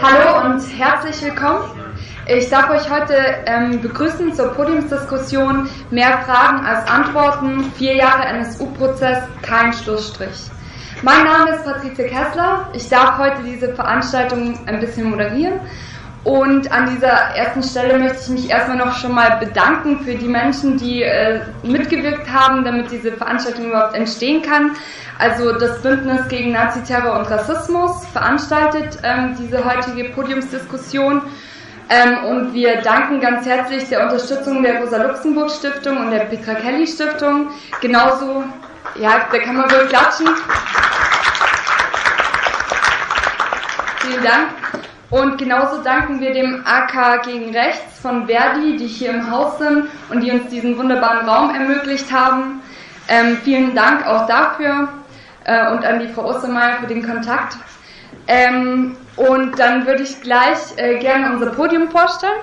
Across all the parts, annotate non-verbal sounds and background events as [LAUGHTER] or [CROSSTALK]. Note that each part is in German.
Hallo und herzlich willkommen. Ich darf euch heute ähm, begrüßen zur Podiumsdiskussion Mehr Fragen als Antworten, vier Jahre NSU-Prozess, kein Schlussstrich. Mein Name ist Patricia Kessler. Ich darf heute diese Veranstaltung ein bisschen moderieren. Und an dieser ersten Stelle möchte ich mich erstmal noch schon mal bedanken für die Menschen, die äh, mitgewirkt haben, damit diese Veranstaltung überhaupt entstehen kann. Also das Bündnis gegen Naziterror und Rassismus veranstaltet ähm, diese heutige Podiumsdiskussion. Ähm, und wir danken ganz herzlich der Unterstützung der Rosa-Luxemburg-Stiftung und der Petra Kelly-Stiftung. Genauso, ja, da kann man wohl klatschen. Vielen Dank. Und genauso danken wir dem AK gegen Rechts von Verdi, die hier im Haus sind und die uns diesen wunderbaren Raum ermöglicht haben. Ähm, vielen Dank auch dafür äh, und an die Frau Ostermeier für den Kontakt. Ähm, und dann würde ich gleich äh, gerne unser Podium vorstellen.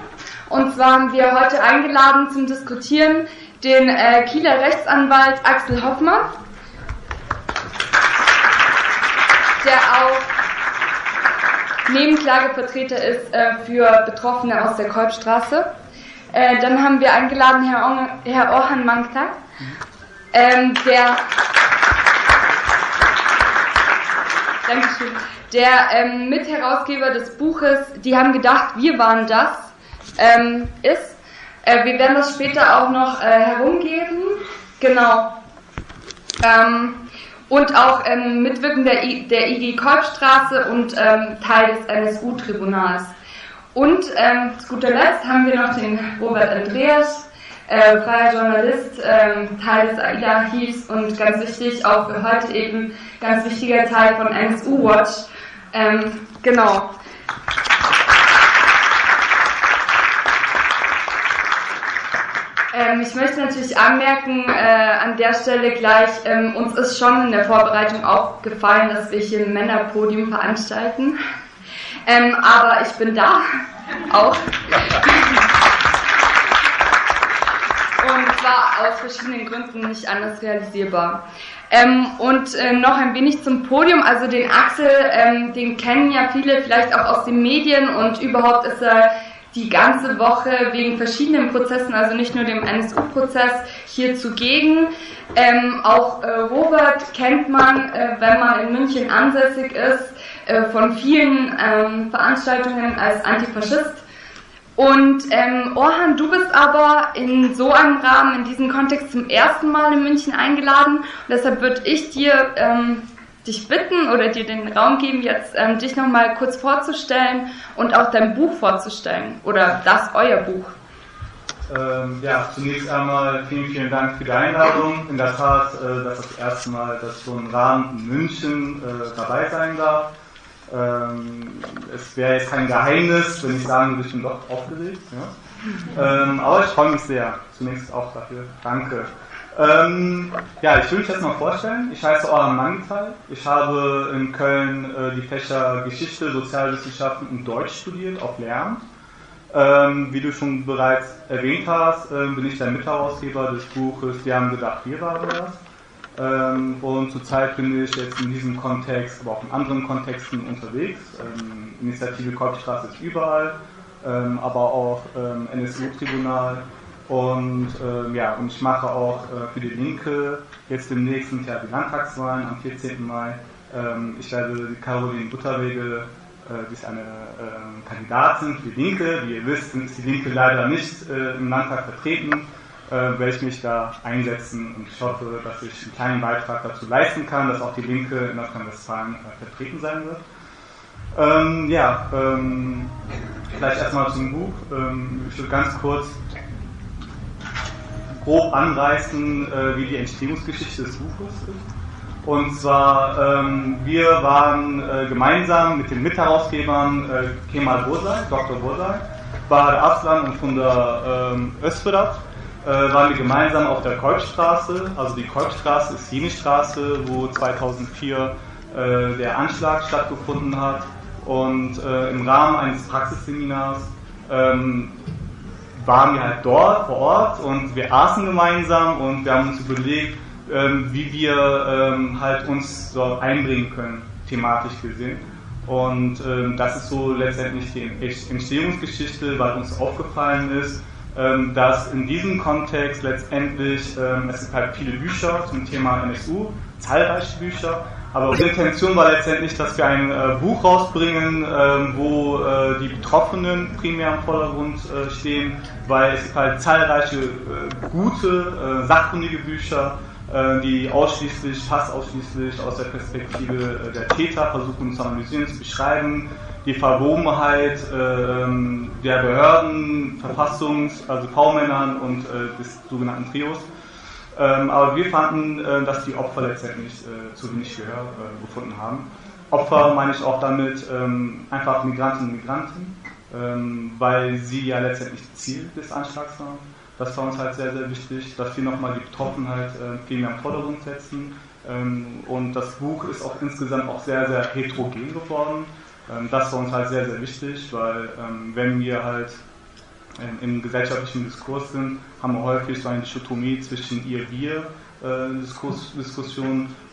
Und zwar haben wir heute eingeladen zum Diskutieren den äh, Kieler Rechtsanwalt Axel Hoffmann, der auch Nebenklagevertreter ist äh, für Betroffene aus der Kolbstraße. Äh, dann haben wir eingeladen Herr, Herr Orhan Mangtag, ähm, der Dankeschön. Der ähm, Mitherausgeber des Buches Die haben gedacht, wir waren das ähm, ist. Äh, wir werden das später auch noch äh, herumgeben. Genau. Ähm, und auch ähm, Mitwirken der, I der IG Kolbstraße und ähm, Teil des NSU-Tribunals. Und ähm, zu guter Letzt haben wir noch den Robert Andreas, äh, freier Journalist, ähm, Teil des AIDA-Archivs und ganz wichtig, auch für heute eben ganz wichtiger Teil von NSU Watch. Ähm, genau. Ähm, ich möchte natürlich anmerken, äh, an der Stelle gleich, ähm, uns ist schon in der Vorbereitung aufgefallen, dass wir hier ein Männerpodium veranstalten. Ähm, aber ich bin da [LAUGHS] auch. Und zwar aus verschiedenen Gründen nicht anders realisierbar. Ähm, und äh, noch ein wenig zum Podium. Also den Axel, ähm, den kennen ja viele vielleicht auch aus den Medien und überhaupt ist er die ganze Woche wegen verschiedenen Prozessen, also nicht nur dem NSU-Prozess, hier zugegen. Ähm, auch äh, Robert kennt man, äh, wenn man in München ansässig ist, äh, von vielen ähm, Veranstaltungen als Antifaschist. Und ähm, Orhan, du bist aber in so einem Rahmen, in diesem Kontext zum ersten Mal in München eingeladen. Und deshalb würde ich dir ähm, dich bitten oder dir den Raum geben, jetzt ähm, dich nochmal kurz vorzustellen und auch dein Buch vorzustellen oder das euer Buch. Ähm, ja, zunächst einmal vielen, vielen Dank für die Einladung. In der Tat, äh, das ist das erste Mal, dass so im Rahmen in München äh, dabei sein darf. Ähm, es wäre jetzt kein Geheimnis, wenn ich sagen würde, ich bin doch aufgeregt. Ja? [LAUGHS] Ähm, aber ich freue mich sehr. Zunächst auch dafür. Danke. Ähm, ja, ich will mich jetzt mal vorstellen. Ich heiße Orhan Mangital. Ich habe in Köln äh, die Fächer Geschichte, Sozialwissenschaften und Deutsch studiert auf Lehramt. Ähm, wie du schon bereits erwähnt hast, äh, bin ich der Mitherausgeber des Buches Wir haben gedacht, wir waren das. Ähm, und zurzeit bin ich jetzt in diesem Kontext, aber auch in anderen Kontexten unterwegs. Ähm, Initiative Kolbstraße ist überall, ähm, aber auch ähm, NSU-Tribunal und ähm, ja, und ich mache auch äh, für die Linke jetzt demnächst sind ja die Landtagswahlen am 14. Mai. Ähm, ich werde Caroline Butterwege, äh, die ist eine äh, Kandidatin für die Linke. Wie ihr wisst, ist die Linke leider nicht äh, im Landtag vertreten. Äh, werde ich mich da einsetzen und ich hoffe, dass ich einen kleinen Beitrag dazu leisten kann, dass auch die Linke in Nordrhein-Westfalen äh, vertreten sein wird. Ähm, ja, ähm, vielleicht erstmal zum Buch. Ähm, ich will ganz kurz grob anreißen, äh, wie die Entstehungsgeschichte des Buches ist. Und zwar, ähm, wir waren äh, gemeinsam mit den Mitherausgebern äh, Kemal Bozay, Dr. Bozay, Bahar Aslan und von der ähm, Ösferat, äh, waren wir gemeinsam auf der Kolbstraße. Also die Kolbstraße ist jene Straße, wo 2004 äh, der Anschlag stattgefunden hat. Und äh, im Rahmen eines Praxisseminars ähm, waren wir halt dort vor Ort und wir aßen gemeinsam und wir haben uns überlegt, ähm, wie wir ähm, halt uns dort einbringen können, thematisch gesehen. Und ähm, das ist so letztendlich die Entstehungsgeschichte, weil uns aufgefallen ist, ähm, dass in diesem Kontext letztendlich, ähm, es gibt halt viele Bücher zum Thema NSU, zahlreiche Bücher, aber unsere Intention war letztendlich, dass wir ein äh, Buch rausbringen, äh, wo äh, die Betroffenen primär im Vordergrund äh, stehen, weil es gibt halt zahlreiche äh, gute, äh, sachkundige Bücher, die ausschließlich, fast ausschließlich aus der Perspektive der Täter versuchen zu analysieren, zu beschreiben, die Verwobenheit ähm, der Behörden, Verfassungs-, also V-Männern und des sogenannten Trios. Ähm, aber wir fanden, äh, dass die Opfer letztendlich äh, zu wenig Gehör äh, gefunden haben. Opfer meine ich auch damit ähm, einfach Migrantinnen und Migranten, ähm, weil sie ja letztendlich Ziel des Anschlags waren. Das war uns halt sehr, sehr wichtig, dass wir nochmal die Betroffenheit äh, viel mehr im Vordergrund setzen. Ähm, und das Buch ist auch insgesamt auch sehr, sehr heterogen geworden. Ähm, das war uns halt sehr, sehr wichtig, weil ähm, wenn wir halt im gesellschaftlichen Diskurs sind, haben wir häufig so eine Dichotomie zwischen ihr-wir. Äh, Diskurs,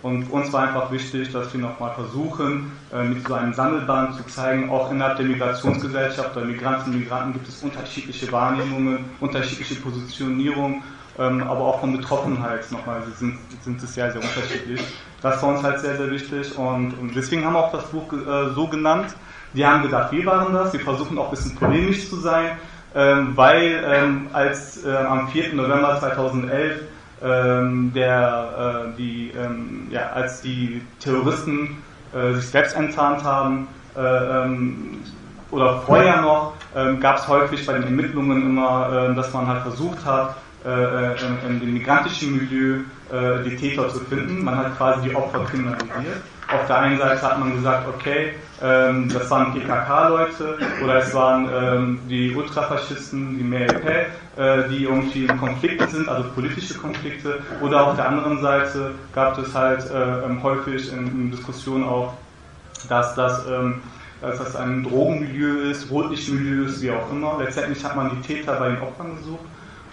und uns war einfach wichtig, dass wir nochmal versuchen, äh, mit so einem Sammelband zu zeigen, auch innerhalb der Migrationsgesellschaft oder Migranten und Migranten gibt es unterschiedliche Wahrnehmungen, unterschiedliche Positionierungen, ähm, aber auch von Betroffenheit nochmal sind, sind es sehr, sehr unterschiedlich. Das war uns halt sehr, sehr wichtig und, und deswegen haben wir auch das Buch äh, so genannt. Die haben gedacht, wir waren das, wir versuchen auch ein bisschen polemisch zu sein, ähm, weil ähm, als äh, am 4. November 2011 ähm, der, äh, die, ähm, ja, als die Terroristen äh, sich selbst enttarnt haben, äh, ähm, oder vorher noch, ähm, gab es häufig bei den Ermittlungen immer, dass man halt versucht hat, äh, äh, in, in dem migrantischen Milieu die Täter zu finden. Man hat quasi die Opfer kriminalisiert. Auf der einen Seite hat man gesagt, okay, ähm, das waren PKK-Leute oder es waren ähm, die Ultrafaschisten, die MLP, äh, die irgendwie in Konflikten sind, also politische Konflikte. Oder auf der anderen Seite gab es halt äh, ähm, häufig in, in, Diskussionen auch, dass das, dass das ein Drogenmilieu ist, Rotlichtmilieu ist, wie auch immer. Letztendlich hat man die Täter bei den Opfern gesucht.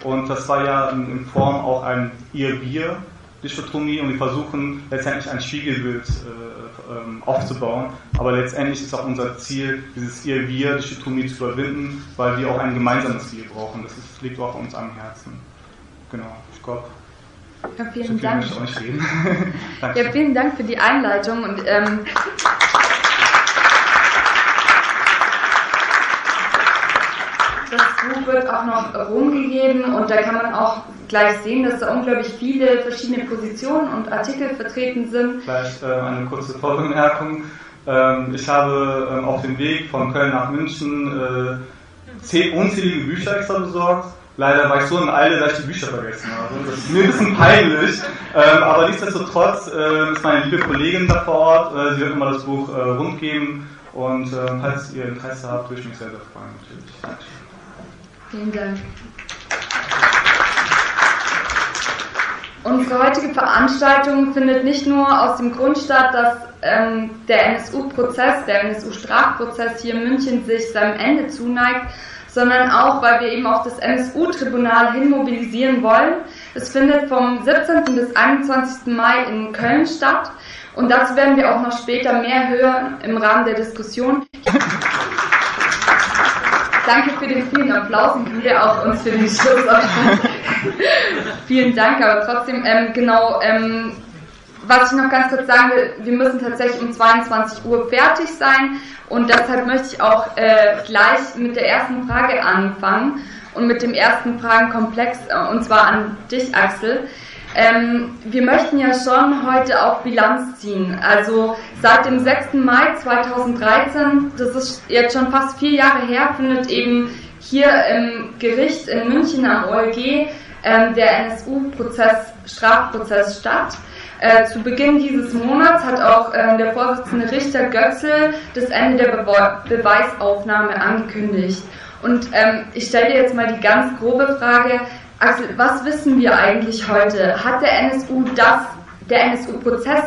Und das war ja in, Form auch ein Ihr-Wir, Dichotomie und wir versuchen letztendlich ein Spiegelbild äh, ähm, aufzubauen. Aber letztendlich ist auch unser Ziel, dieses Ihr-Wir-Dichotomie zu überwinden, weil wir auch ein gemeinsames Ziel brauchen. Das ist, liegt auch uns am Herzen. Genau, ich glaube. Ja, vielen Dank. [LAUGHS] ja, vielen Dank für die Einleitung und ähm, das Buch wird auch noch rumgegeben und da kann man auch gleich sehen, dass da unglaublich viele verschiedene Positionen und Artikel vertreten sind. Vielleicht äh, eine kurze Vorbemerkung. Ähm, ich habe ähm, auf dem Weg von Köln nach München äh, unzählige Bücher extra besorgt. Leider war ich so in Eile, dass ich die Bücher vergessen habe. Das ist mir ein bisschen peinlich. Ähm, aber nichtsdestotrotz äh, ist meine liebe Kollegin da vor Ort. Äh, sie wird immer das Buch äh, rundgeben. Und äh, falls ihr Interesse habt, würde ich mich sehr, sehr freuen. Natürlich. Vielen Dank. Unsere heutige Veranstaltung findet nicht nur aus dem Grund statt, dass ähm, der NSU-Prozess, der NSU-Strafprozess hier in München sich seinem Ende zuneigt, sondern auch, weil wir eben auch das NSU-Tribunal hin mobilisieren wollen. Es findet vom 17. bis 21. Mai in Köln statt und dazu werden wir auch noch später mehr hören im Rahmen der Diskussion. Danke für den vielen Applaus und wir auch uns für den Schluss. [LAUGHS] Vielen Dank, aber trotzdem, ähm, genau, ähm, was ich noch ganz kurz sagen will, wir müssen tatsächlich um 22 Uhr fertig sein und deshalb möchte ich auch äh, gleich mit der ersten Frage anfangen und mit dem ersten Fragenkomplex, äh, und zwar an dich, Axel. Ähm, wir möchten ja schon heute auch Bilanz ziehen. Also seit dem 6. Mai 2013, das ist jetzt schon fast vier Jahre her, findet eben hier im Gericht in München am OLG ähm, der NSU-Prozess, Strafprozess statt. Äh, zu Beginn dieses Monats hat auch äh, der Vorsitzende Richter Götzl das Ende der Be Beweisaufnahme angekündigt. Und ähm, ich stelle dir jetzt mal die ganz grobe Frage, Axel, was wissen wir eigentlich heute? Hat der NSU das, der NSU-Prozess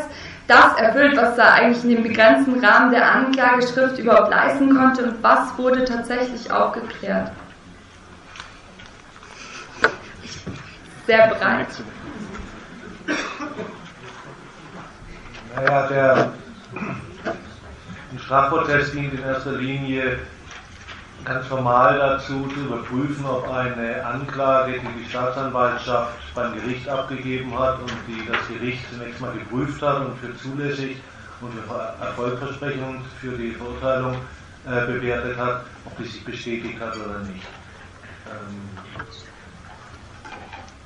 das erfüllt, was er eigentlich in dem begrenzten Rahmen der Anklageschrift überhaupt leisten konnte und was wurde tatsächlich aufgeklärt? Sehr breit. Naja, der, Strafprozess dient in erster Linie ganz formal dazu, zu überprüfen, ob eine Anklage, die die Staatsanwaltschaft beim Gericht abgegeben hat und die das Gericht zunächst mal geprüft hat und für zulässig und für erfolgversprechend für die Verurteilung äh, bewertet hat, ob die sich bestätigt hat oder nicht. Ähm,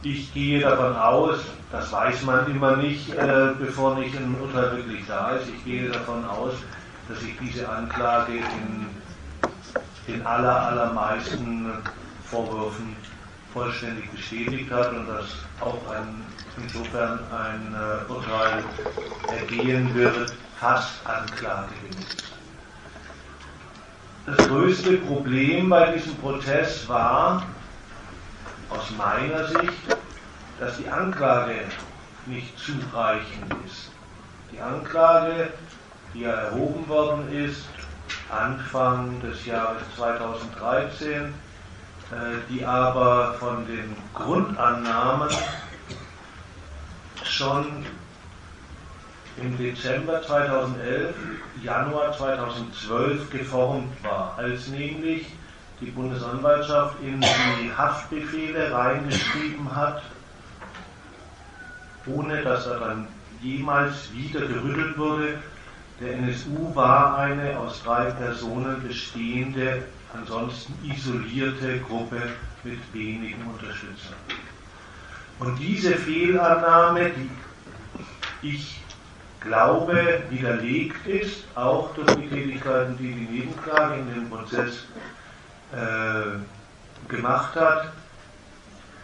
ich gehe davon aus, das weiß man immer nicht, äh, bevor nicht ein Urteil wirklich da ist, ich gehe davon aus, dass sich diese Anklage in den aller, allermeisten Vorwürfen vollständig bestätigt hat und dass auch ein, insofern ein äh, Urteil ergehen wird, fast anklagegemäß. Das größte Problem bei diesem Prozess war aus meiner Sicht, dass die Anklage nicht zureichend ist. Die Anklage, die ja erhoben worden ist, Anfang des Jahres 2013, äh, die aber von den Grundannahmen schon im Dezember 2011, Januar 2012 geformt war, als nämlich die Bundesanwaltschaft in die Haftbefehle reingeschrieben hat, ohne dass er dann jemals wieder gerüttelt wurde, der NSU war eine aus drei Personen bestehende, ansonsten isolierte Gruppe mit wenigen Unterstützern. Und diese Fehlannahme, die ich glaube widerlegt ist, auch durch die Tätigkeiten, die die Nebenklage in dem Prozess äh, gemacht hat,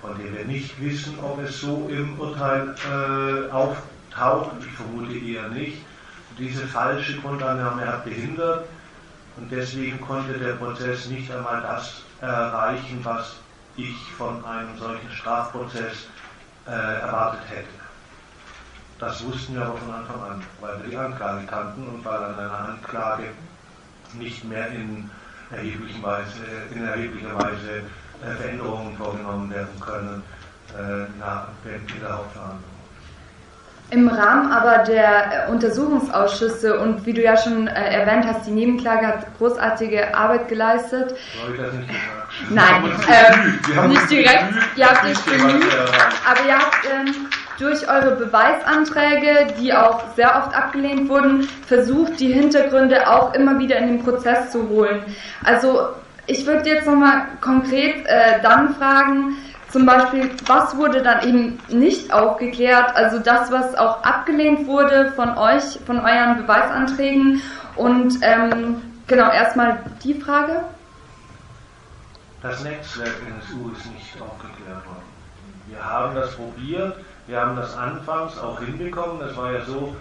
von der wir nicht wissen, ob es so im Urteil äh, auftaucht, ich vermute eher nicht, diese falsche Grundannahme hat behindert und deswegen konnte der Prozess nicht einmal das erreichen, was ich von einem solchen Strafprozess äh, erwartet hätte. Das wussten wir aber von Anfang an, weil wir die Anklage kannten und weil an einer Anklage nicht mehr in, erheblichen Weise, in erheblicher Weise äh, Veränderungen vorgenommen werden können äh, nach, der Hauptverhandlung. Im Rahmen aber der äh, Untersuchungsausschüsse und wie du ja schon äh, erwähnt hast, die Nebenklage hat großartige Arbeit geleistet. Nicht? Nein, ähm, nicht direkt. Ihr habt euch bemüht, aber ihr habt ähm, durch eure Beweisanträge, die auch sehr oft abgelehnt wurden, versucht, die Hintergründe auch immer wieder in den Prozess zu holen. Also ich würde jetzt nochmal konkret äh, dann fragen, zum Beispiel, was wurde dann eben nicht aufgeklärt? Also das, was auch abgelehnt wurde von euch, von euren Beweisanträgen. Und ähm, genau, erstmal die Frage. Das Netzwerk NSU ist nicht aufgeklärt worden. Wir haben das probiert, wir haben das anfangs auch hinbekommen. Das war ja so,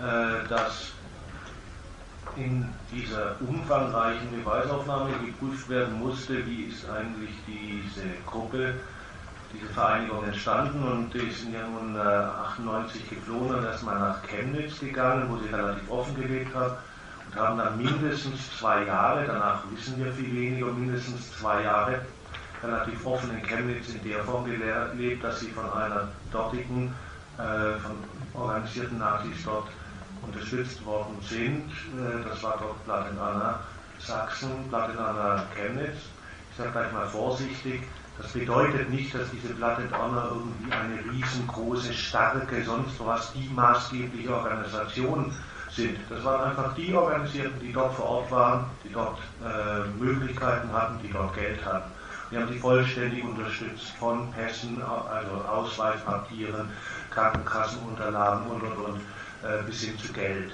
äh, dass in dieser umfangreichen Beweisaufnahme geprüft werden musste, wie ist eigentlich diese Gruppe diese Vereinigung entstanden und die sind ja nun äh, 98 geflohen und erstmal nach Chemnitz gegangen, wo sie relativ offen gelebt haben und haben dann mindestens zwei Jahre, danach wissen wir viel weniger, mindestens zwei Jahre relativ offen in Chemnitz in der Form gelebt, dass sie von einer dortigen, äh, von organisierten Nazis dort unterstützt worden sind. Äh, das war dort Platinana Sachsen, Platinana Chemnitz. Ich sage gleich mal vorsichtig, das bedeutet nicht, dass diese Platte Donner irgendwie eine riesengroße, starke, sonst was, die maßgebliche Organisation sind. Das waren einfach die Organisierten, die dort vor Ort waren, die dort äh, Möglichkeiten hatten, die dort Geld hatten. Wir haben die vollständig unterstützt von Pässen, also Ausweispapieren, Krankenkassenunterlagen und und und äh, bis hin zu Geld.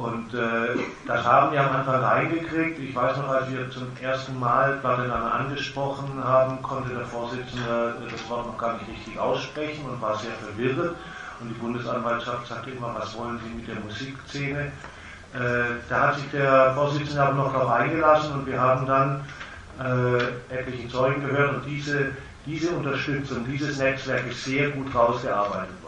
Und äh, das haben wir am Anfang reingekriegt. Ich weiß noch, als wir zum ersten Mal miteinander angesprochen haben, konnte der Vorsitzende das Wort noch gar nicht richtig aussprechen und war sehr verwirrt. Und die Bundesanwaltschaft sagte immer, was wollen Sie mit der Musikszene? Äh, da hat sich der Vorsitzende aber noch darauf eingelassen und wir haben dann äh, etliche Zeugen gehört und diese, diese Unterstützung, dieses Netzwerk ist sehr gut rausgearbeitet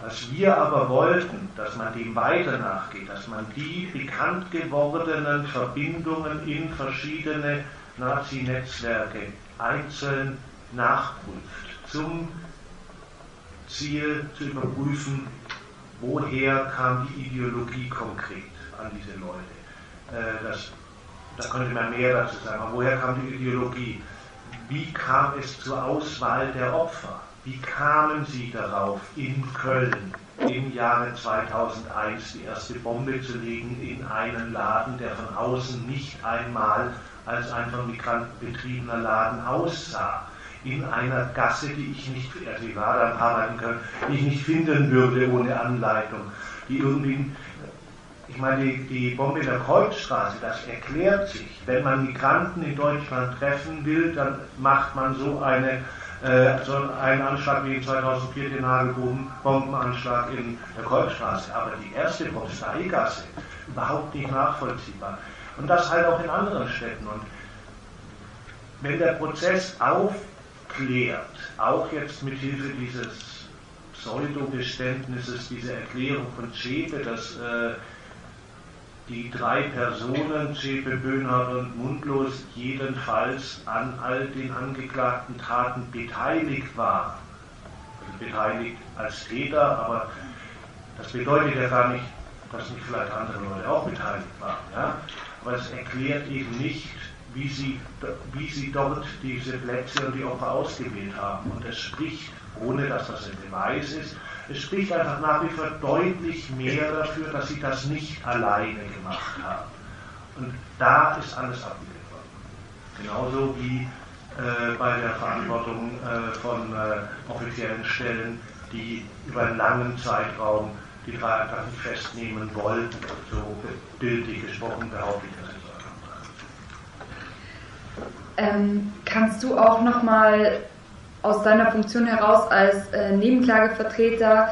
Was wir aber wollten, dass man dem weiter nachgeht, dass man die bekannt gewordenen Verbindungen in verschiedene Nazi-Netzwerke einzeln nachprüft, zum Ziel zu überprüfen, woher kam die Ideologie konkret. an diese Leute. Äh, das, da könnte man mehr dazu sagen. Aber woher kam die Ideologie? Wie kam es zur Auswahl der Opfer? Wie kamen Sie darauf, in Köln im Jahre 2001 die erste Bombe zu legen in einen Laden, der von außen nicht einmal als ein von Migranten betriebener Laden aussah? In einer Gasse, die ich nicht, also war da arbeiten können, die ich nicht finden würde ohne Anleitung, die irgendwie ich meine, die, die Bombe in der Kreuzstraße, das erklärt sich. Wenn man Migranten in Deutschland treffen will, dann macht man so eine äh, so einen Anschlag wie 2004 den Hagelbombenanschlag in der Kreuzstraße. Aber die erste Posteigasse, überhaupt nicht nachvollziehbar. Und das halt auch in anderen Städten. Und wenn der Prozess aufklärt, auch jetzt mit Hilfe dieses Pseudogeständnisses, dieser Erklärung von Zschäpe, dass äh, die drei Personen, Zschäpe, Böhnhardt und Mundlos, jedenfalls an all den angeklagten Taten beteiligt waren. Also beteiligt als Täter, aber das bedeutet ja gar nicht, dass nicht vielleicht andere Leute auch beteiligt waren. Ja? Aber es erklärt eben nicht, wie sie, wie sie dort diese Plätze und die Opfer ausgewählt haben. Und es spricht, ohne dass das ein Beweis ist, es spricht einfach nach wie vor deutlich mehr dafür, dass sie das nicht alleine gemacht haben. Und da ist alles abgelehnt worden. Genauso wie äh, bei der Verantwortung äh, von äh, offiziellen Stellen, die über einen langen Zeitraum die drei einfach nicht festnehmen wollten. So bildlich gesprochen behaupte ich das. Ähm, kannst du auch nochmal aus deiner Funktion heraus als äh, Nebenklagevertreter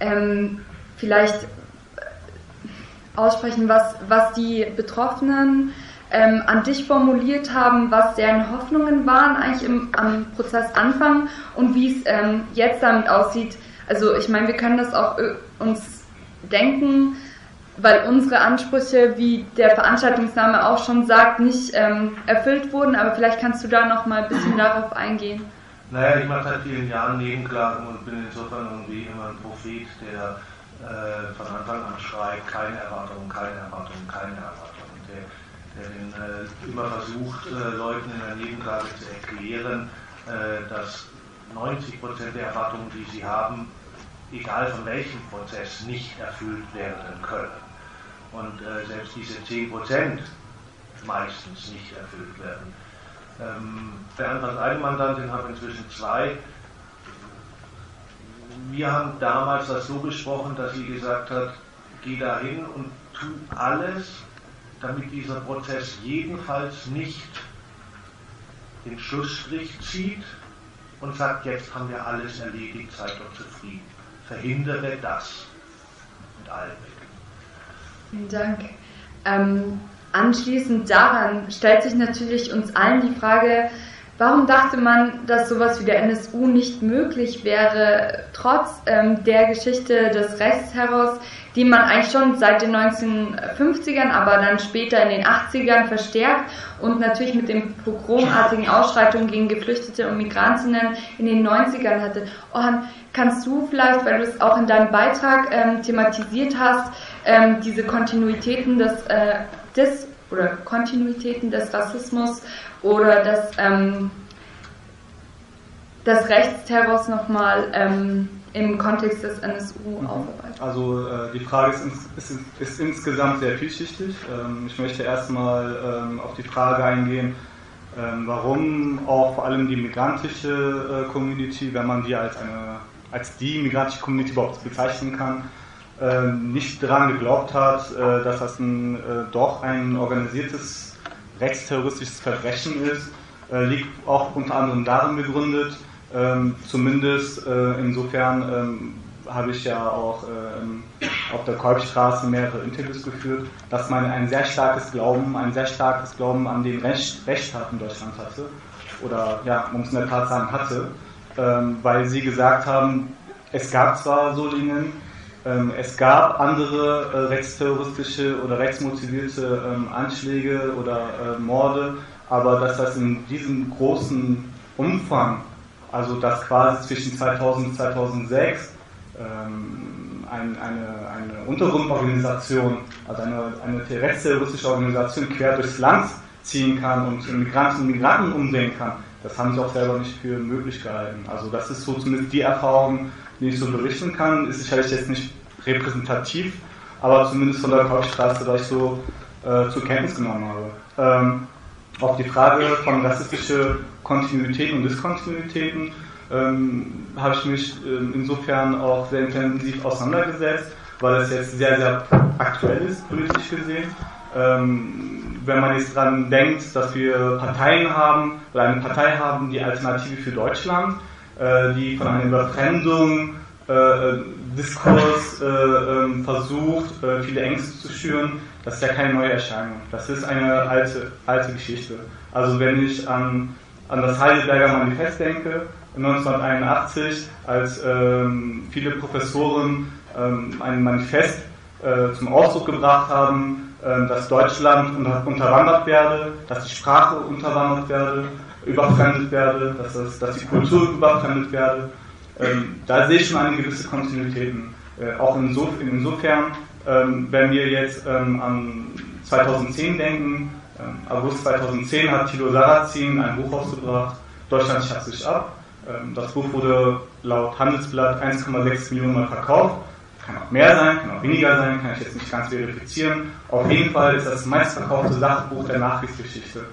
ähm, vielleicht äh, aussprechen, was, was die Betroffenen ähm, an dich formuliert haben, was deren Hoffnungen waren eigentlich im, am Prozessanfang und wie es ähm, jetzt damit aussieht. Also ich meine, wir können das auch äh, uns denken, weil unsere Ansprüche, wie der Veranstaltungsname auch schon sagt, nicht ähm, erfüllt wurden, aber vielleicht kannst du da noch mal ein bisschen darauf eingehen. Naja, ich mache seit vielen Jahren Nebenklagen und bin insofern irgendwie immer ein Prophet, der äh, von Anfang an schreit, keine Erwartungen, keine Erwartungen, keine Erwartungen. Der, der den, äh, immer versucht, äh, Leuten in der Nebenklage zu erklären, äh, dass 90 Prozent der Erwartungen, die sie haben, egal von welchem Prozess, nicht erfüllt werden können. Und äh, selbst diese 10 Prozent meistens nicht erfüllt werden. Ähm, der anfangs eine Mandantin hat inzwischen zwei. Wir haben damals das so besprochen, dass sie gesagt hat, geh da hin und tu alles, damit dieser Prozess jedenfalls nicht den Schlussstrich zieht und sagt, jetzt haben wir alles erledigt, seid doch zufrieden. Verhindere das mit allen. Vielen Dank. Ähm, Anschließend daran stellt sich natürlich uns allen die Frage, warum dachte man, dass sowas wie der NSU nicht möglich wäre, trotz ähm, der Geschichte des Rechtsterrors, die man eigentlich schon seit den 1950ern, aber dann später in den 80ern verstärkt und natürlich mit den pogromartigen Ausschreitungen gegen Geflüchtete und Migrantinnen in den 90ern hatte. Orhan, kannst du vielleicht, weil du es auch in deinem Beitrag ähm, thematisiert hast, ähm, diese Kontinuitäten des äh, des oder Kontinuitäten des Rassismus oder des, ähm, des Rechtsterrors nochmal ähm, im Kontext des NSU mhm. aufarbeiten? Also äh, die Frage ist, ist, ist, insgesamt sehr vielschichtig. Ähm, ich möchte erstmal ähm, auf die Frage eingehen, ähm, warum auch vor allem die migrantische äh, Community, wenn man die als eine als die migrantische Community überhaupt bezeichnen kann, nicht daran geglaubt hat, äh, dass das ein, äh, doch ein organisiertes rechtsterroristisches Verbrechen ist, äh, liegt auch unter anderem darin begründet, ähm, zumindest insofern ähm, habe ich ja auch auf der Kolbstraße mehrere Interviews geführt, dass man ein sehr starkes Glauben, ein sehr starkes Glauben an den Recht, Rechtsstaat in Deutschland hatte. Oder ja, man muss in der Tat sagen hatte, weil sie gesagt haben, es gab zwar Solingen, ähm, es gab andere äh, rechtsterroristische oder rechtsmotivierte ähm, Anschläge oder äh, Morde, aber dass das in diesem großen Umfang, also dass quasi zwischen 2000 und 2006 ähm, ein, eine, eine Untergrundorganisation, also eine, eine terrestrisch Organisation quer durchs Land ziehen kann und Migranten und Migranten umsehen kann, das haben sie auch selber nicht für möglich gehalten. Also das ist so zumindest die Erfahrung, ich so berichten kann. Ist sicherlich jetzt nicht repräsentativ, aber zumindest von der Couchstraße, da ich so äh, zur Kenntnis genommen habe. Ähm, auf die Frage von rassistische Kontinuitäten und Diskontinuitäten ähm, habe ich mich ähm, insofern auch sehr intensiv auseinandergesetzt, weil es jetzt sehr, sehr aktuell ist, politisch gesehen. Ähm, wenn man jetzt daran denkt, dass wir Parteien haben, oder eine Partei haben, die Alternative für Deutschland, äh, die von einer Überfremdung äh, Diskurs äh, ähm, versucht, viele Ängste zu schüren, das ist ja keine neue Erscheinung. Das ist eine alte, alte Geschichte. Also wenn ich an, an das Heidelberger Manifest denke, 1981, als ähm, viele Professoren ähm, ein Manifest äh, zum Ausdruck gebracht haben, dass Deutschland unter, unterwandert werde, dass die Sprache unterwandert werde, überfremdet werde, dass, das, dass die Kultur überfremdet werde. Ähm, da sehe ich schon eine gewisse Kontinuitäten. Äh, auch insof insofern, ähm, wenn wir jetzt ähm, an 2010 denken, ähm, August 2010 hat Thilo Sarrazin ein Buch rausgebracht, Deutschland schafft sich ab. Ähm, das Buch wurde laut Handelsblatt 1,6 Millionen Mal verkauft. Kann auch mehr sein, kann auch weniger sein, kann ich jetzt nicht ganz verifizieren. Auf jeden Fall ist das meistverkaufte Sachbuch der Nachkriegsgeschichte.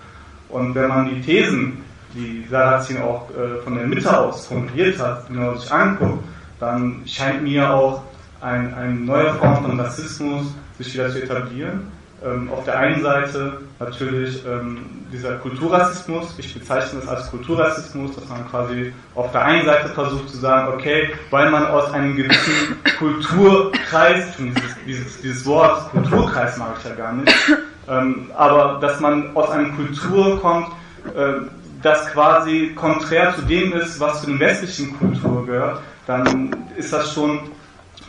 Und wenn man die Thesen, die Sarrazin auch äh, von der Mitte aus formuliert hat, genau sich anguckt, dann scheint mir auch ein, eine neue Form von Rassismus sich wieder zu etablieren. Ähm, auf der einen Seite natürlich ähm, dieser Kulturrassismus, ich bezeichne das als Kulturrassismus, dass man quasi auf der einen Seite versucht zu sagen, okay, weil man aus einem gewissen [LAUGHS] Kulturkreis, dieses, dieses, dieses Wort Kulturkreis mag ich ja gar nicht, ähm, aber dass man aus einer Kultur kommt, äh, das quasi konträr zu dem ist, was zu den westlichen Kultur gehört, dann ist das schon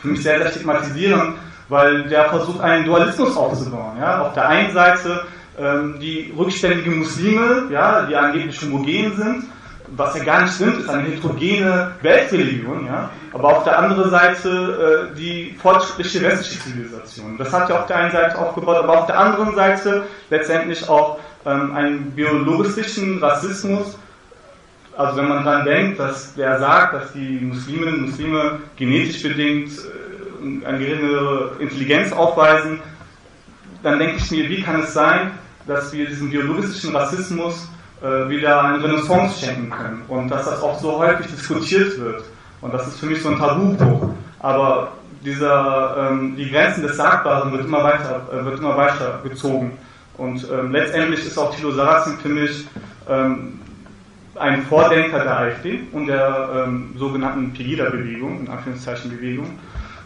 für mich sehr, sehr stigmatisierend, weil der versucht einen Dualismus aufzubauen. Ja? Auf der einen Seite ähm, die rückständigen Muslime, ja, die angeblich homogen sind, was ja gar nicht stimmt, ist eine heterogene Weltreligion, ja, aber auf der anderen Seite äh, die fortschrittliche westliche Zivilisation. Das hat ja auf der einen Seite aufgebaut, aber auf der anderen Seite letztendlich auch ähm, einen biologischen Rassismus, also wenn man daran denkt, dass wer sagt, dass die Musliminnen und Muslime genetisch bedingt äh, eine geringere Intelligenz aufweisen, dann denke ich mir, wie kann es sein, dass wir diesem biologischen Rassismus äh, wieder eine Renaissance schenken können und dass das auch so häufig diskutiert wird. Und das ist für mich so ein Tabubruch. Aber dieser, ähm, die Grenzen des Sagbaren wird immer weiter, äh, wird immer weiter gezogen. Und ähm, letztendlich ist auch Thilo Sarrazin für mich ähm, ein Vordenker der AfD und der ähm, sogenannten Pegida-Bewegung, in Anführungszeichen Bewegung.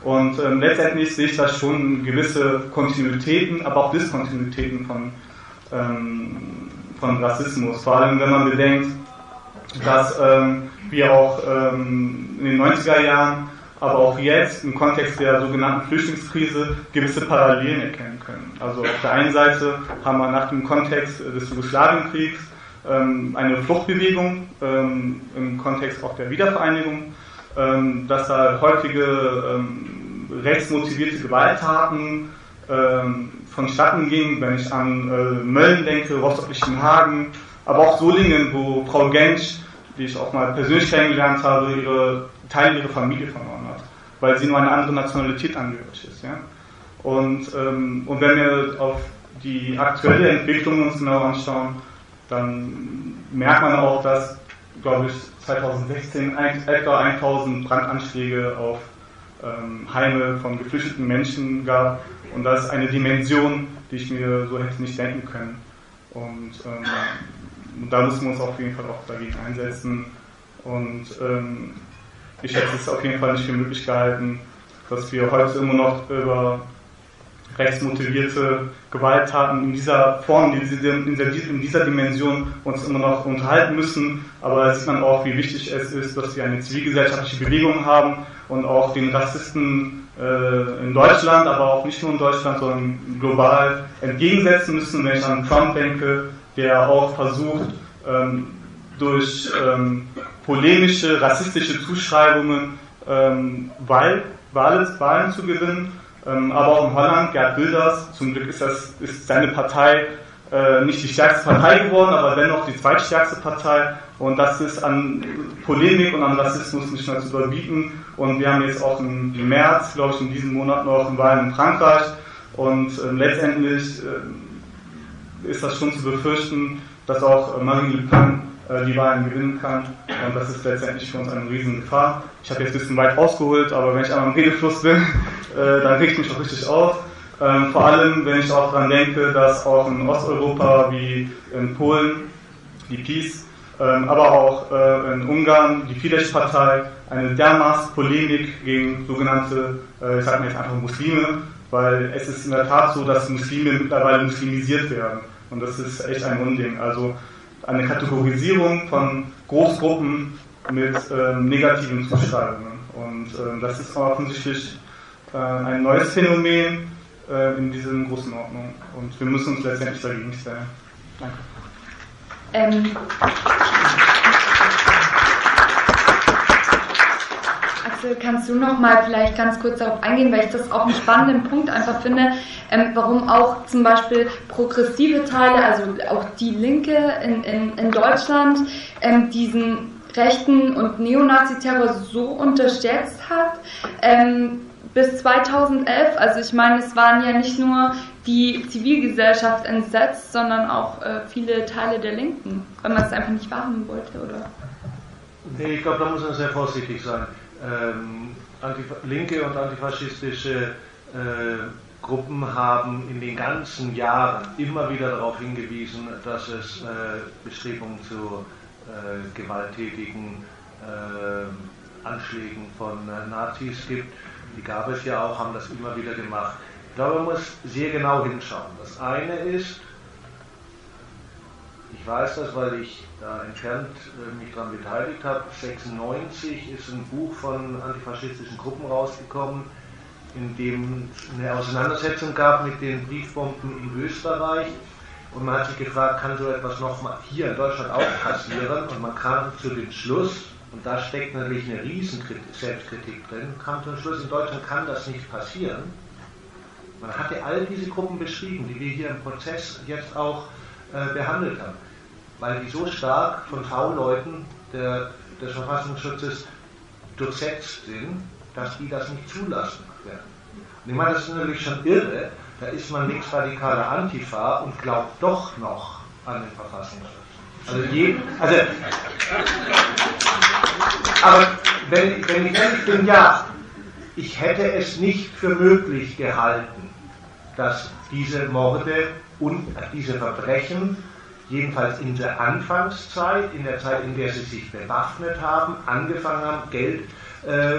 Und ähm, letztendlich sehe ich da schon gewisse Kontinuitäten, aber auch Diskontinuitäten von, ähm, von Rassismus. Vor allem, wenn man bedenkt, dass ähm, wir auch in den 90er Jahren, aber auch jetzt im Kontext der sogenannten Flüchtlingskrise gewisse Parallelen erkennen können. Also auf der einen Seite haben wir nach dem Kontext des Jugoslawienkriegs ähm, eine Fluchtbewegung ähm, im Kontext auch der Wiedervereinigung ähm, dass da häufige rechtsmotivierte Gewalttaten vonstatten gingen, wenn ich an äh, Mölln denke, Rostock-Lichtenhagen, aber auch Solingen, wo Frau Gensch, die ich auch mal persönlich kennengelernt habe, ihre Teil ihrer Familie verloren weil sie nur eine andere Nationalität angehörig ist. Ja? Und, ähm, und wenn wir auf die aktuelle Entwicklung uns genau anschauen, dann merkt man auch, dass, glaube ich, 2016 etwa 1000 Brandanschläge auf ähm, Heime von geflüchteten Menschen gab. Und das ist eine Dimension, die ich mir so hätte nicht denken können. Und ähm, da müssen wir uns auf jeden Fall auch dagegen einsetzen. Und ähm, ich hätte es auf jeden Fall nicht für möglich gehalten, dass wir heute immer noch über rechtsmotivierte Gewalttaten in dieser Form, in dieser, Dimension uns immer noch unterhalten müssen. Aber da sieht man auch, wie wichtig es ist, dass wir eine zivilgesellschaftliche Bewegung haben und auch den Rassisten äh, in Deutschland, aber auch nicht nur in Deutschland, sondern global entgegensetzen müssen. Wenn ich an Trump denke, der auch versucht, ähm, durch ähm, polemische, rassistische Zuschreibungen, ähm, weil Wahlen zu gewinnen. Ähm, aber auch in Holland, Gerd Wilders, zum Glück ist, das, ist seine Partei äh, nicht die stärkste Partei geworden, aber dennoch die zweitstärkste Partei. Und das ist an Polemik und an Rassismus nicht mehr zu überbieten. Und wir haben jetzt auch im, März, glaube ich, in diesem Monat noch Wahlen in Frankreich. Und äh, letztendlich äh, ist das schon zu befürchten, dass auch Marine Le Pen die Wahlen gewinnen kann. Und das ist letztendlich für uns eine riesen Gefahr. Ich habe jetzt ein bisschen weit ausgeholt, aber wenn ich einmal im Redefluss bin, [LAUGHS] äh, dann regt mich auch richtig auf. Ähm, vor allem, wenn ich auch daran denke, dass auch in Osteuropa wie in Polen die Peace, ähm, aber auch äh, in Ungarn die Fidesz-Partei eine dermaßen Polemik gegen sogenannte, ich sage mal jetzt einfach Muslime, weil es ist in der Tat so, dass Muslime mittlerweile muslimisiert werden. Und das ist echt ein Unding. Also eine Kategorisierung von Großgruppen mit ähm, negativen Zuschreibungen. Und ähm, das ist offensichtlich äh, ein neues Phänomen äh, in diesen großen Ordnungen. Und wir müssen uns letztendlich dagegen stellen. Danke. Ähm. Axel, kannst du noch mal vielleicht ganz kurz darauf eingehen, weil ich das auch einen spannenden Punkt einfach finde, ähm, warum auch zum Beispiel progressive Teile, also auch die Linke in, in, in Deutschland, ähm, diesen rechten und Neonazi-Terror so unterstützt hat. Ähm, bis 2011, also ich meine, es waren ja nicht nur die Zivilgesellschaft entsetzt, sondern auch äh, viele Teile der Linken, weil man es einfach nicht wahrnehmen wollte, oder? Nee, ich glaube, da muss man sehr vorsichtig sein. Ähm, linke und antifaschistische äh, Gruppen haben in den ganzen Jahren immer wieder darauf hingewiesen, dass es äh, Bestrebungen zu äh, gewalttätigen äh, Anschlägen von äh, Nazis gibt. Die gab es ja auch, haben das immer wieder gemacht. Ich glaube, man muss sehr genau hinschauen. Das eine ist, ich weiß das, weil ich da entfernt äh, mich daran beteiligt habe, 96 ist ein Buch von antifaschistischen Gruppen rausgekommen, in dem eine Auseinandersetzung gab mit den Briefbomben in Österreich. Und man hat sich gefragt, kann so etwas nochmal hier in Deutschland auch passieren? Und man kam zu dem Schluss, und da steckt natürlich eine riesen Selbstkritik drin, kam zum Schluss, in Deutschland kann das nicht passieren. Man hatte all diese Gruppen beschrieben, die wir hier im Prozess jetzt auch äh, behandelt haben, weil die so stark von V-Leuten der, des Verfassungsschutzes durchsetzt sind, dass die das nicht zulassen werden. Und ich meine, das ist natürlich schon irre, da ist man linksradikaler Antifa und glaubt doch noch an den Verfassungsschutz. Also, je, also aber wenn, wenn ich ehrlich bin, ja, ich hätte es nicht für möglich gehalten, dass diese Morde und diese Verbrechen, jedenfalls in der Anfangszeit, in der Zeit, in der sie sich bewaffnet haben, angefangen haben, Geld äh,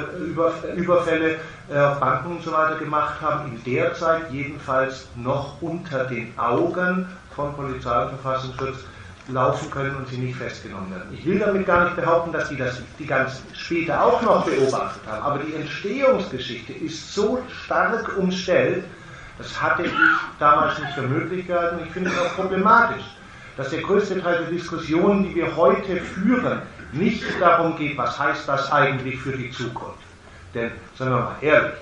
Überfälle äh, auf Banken und so weiter gemacht haben, in der Zeit jedenfalls noch unter den Augen von Polizei und Verfassungsschutz laufen können und sie nicht festgenommen werden. Ich will damit gar nicht behaupten, dass sie das die ganz später auch noch beobachtet haben, aber die Entstehungsgeschichte ist so stark umstellt, das hatte ich damals nicht für möglich gehalten. Ich finde es auch problematisch, dass der größte Teil der Diskussionen, die wir heute führen, nicht darum geht, was heißt das eigentlich für die Zukunft. Denn, sagen wir mal ehrlich,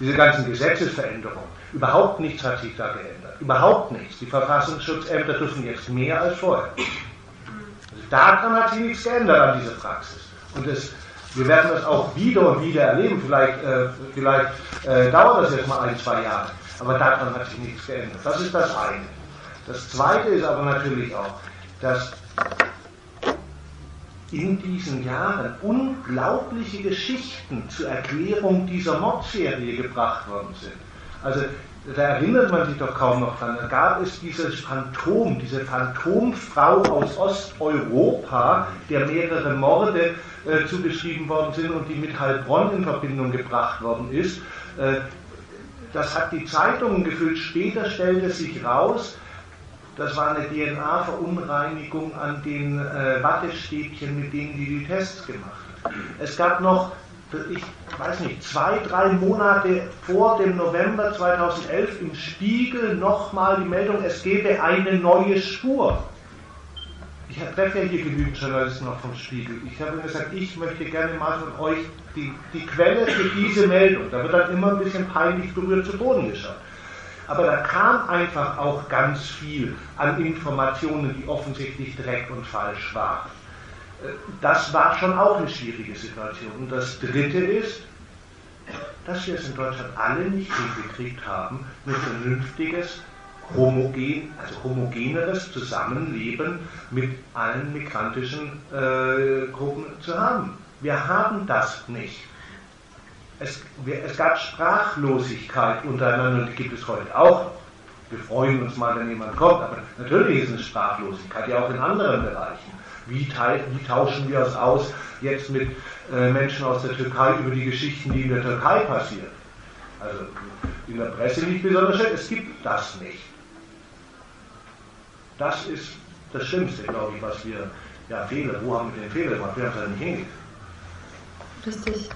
diese ganzen Gesetzesveränderungen, überhaupt nichts hat sich da geändert. Überhaupt nichts. Die Verfassungsschutzämter dürfen jetzt mehr als vorher. Also daran hat sich nichts geändert an dieser Praxis. Und das, wir werden das auch wieder und wieder erleben. Vielleicht, äh, vielleicht äh, dauert das jetzt mal ein, zwei Jahre. Aber daran hat sich nichts geändert. Das ist das eine. Das zweite ist aber natürlich auch, dass in diesen Jahren unglaubliche Geschichten zur Erklärung dieser Mordserie gebracht worden sind. Also da erinnert man sich doch kaum noch dran. Da gab es dieses Phantom, diese Phantomfrau aus Osteuropa, der mehrere Morde äh, zugeschrieben worden sind und die mit Heilbronn in Verbindung gebracht worden ist. Äh, das hat die Zeitungen gefüllt. Später stellte sich raus, das war eine DNA-Verunreinigung an den äh, Wattestäbchen, mit denen die die Tests gemacht hat. Es gab noch, ich weiß nicht, zwei, drei Monate vor dem November 2011 im Spiegel nochmal die Meldung, es gebe eine neue Spur. ich treffe ja hier genügend Journalisten auch vom Spiegel. Ich habe gesagt, ich möchte gerne mal von euch die, die Quelle für diese Meldung. Da wird dann immer ein bisschen peinlich berührt zu Boden geschaut. Aber da kam einfach auch ganz viel an Informationen, die offensichtlich Dreck und falsch waren. Äh, das war schon auch eine schwierige Situation. Und das Dritte ist, dass wir es in Deutschland alle nicht hingekriegt haben, ein vernünftiges, homogen, also homogeneres Zusammenleben mit allen migrantischen äh, Gruppen zu haben. Wir haben das nicht. Es, es, gab Sprachlosigkeit untereinander, die gibt es heute auch. Wir freuen uns mal, wenn jemand kommt, aber natürlich ist es Sprachlosigkeit, ja auch in anderen Bereichen. Wie, wie tauschen wir es aus jetzt mit äh, Menschen aus der Türkei über die Geschichten, die in der Türkei passieren? Also in der Presse nicht besonders schön, es gibt das nicht. Das ist das Schlimmste, glaube ich, was wir, ja, Fehler, wo haben wir den Fehler gemacht? Wir haben es ja nicht hingekriegt. Richtig.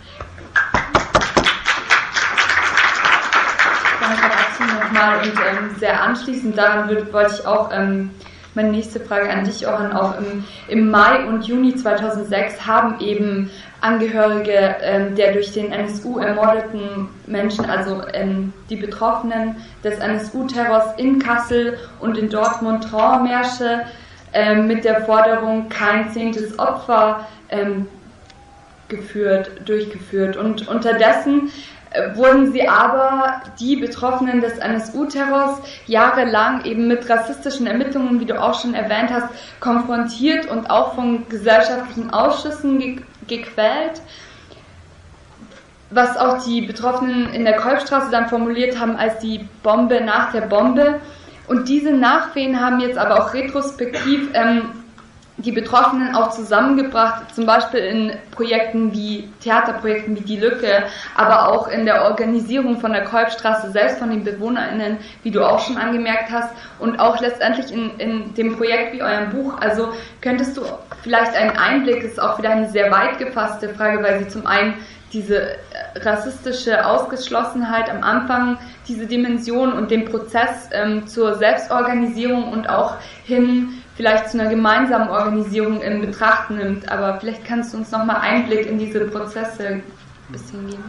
Danke dazu nochmal und ähm, sehr anschließend daran würde, wollte ich auch ähm, meine nächste Frage an dich, Oran, auch im, im Mai und Juni 2006 haben eben Angehörige ähm, der durch den NSU ermordeten Menschen, also ähm, die Betroffenen des NSU-Terrors in Kassel und in Dortmund Trauermärsche ähm, mit der Forderung kein zehntes Opfer ähm, geführt, durchgeführt. Und unterdessen äh, wurden sie aber, die Betroffenen des NSU-Terrors, jahrelang eben mit rassistischen Ermittlungen, wie du auch schon erwähnt hast, konfrontiert und auch von gesellschaftlichen Ausschüssen ge gequält. Was auch die Betroffenen in der Kolbstraße dann formuliert haben als die Bombe nach der Bombe. Und diese Nachwehen haben jetzt aber auch retrospektiv ähm, die Betroffenen auch zusammengebracht, zum Beispiel in Projekten wie Theaterprojekten wie Die Lücke, aber auch in der Organisierung von der Kolbstraße selbst von den BewohnerInnen, wie du auch schon angemerkt hast, und auch letztendlich in, in dem Projekt wie eurem Buch. Also könntest du vielleicht einen Einblick, das ist auch wieder eine sehr weit gefasste Frage, weil sie zum einen diese rassistische Ausgeschlossenheit am Anfang, diese Dimension und den Prozess ähm, zur Selbstorganisierung und auch hin vielleicht zu einer gemeinsamen Organisierung in Betracht nimmt. Aber vielleicht kannst du uns nochmal Einblick in diese Prozesse ein bisschen geben.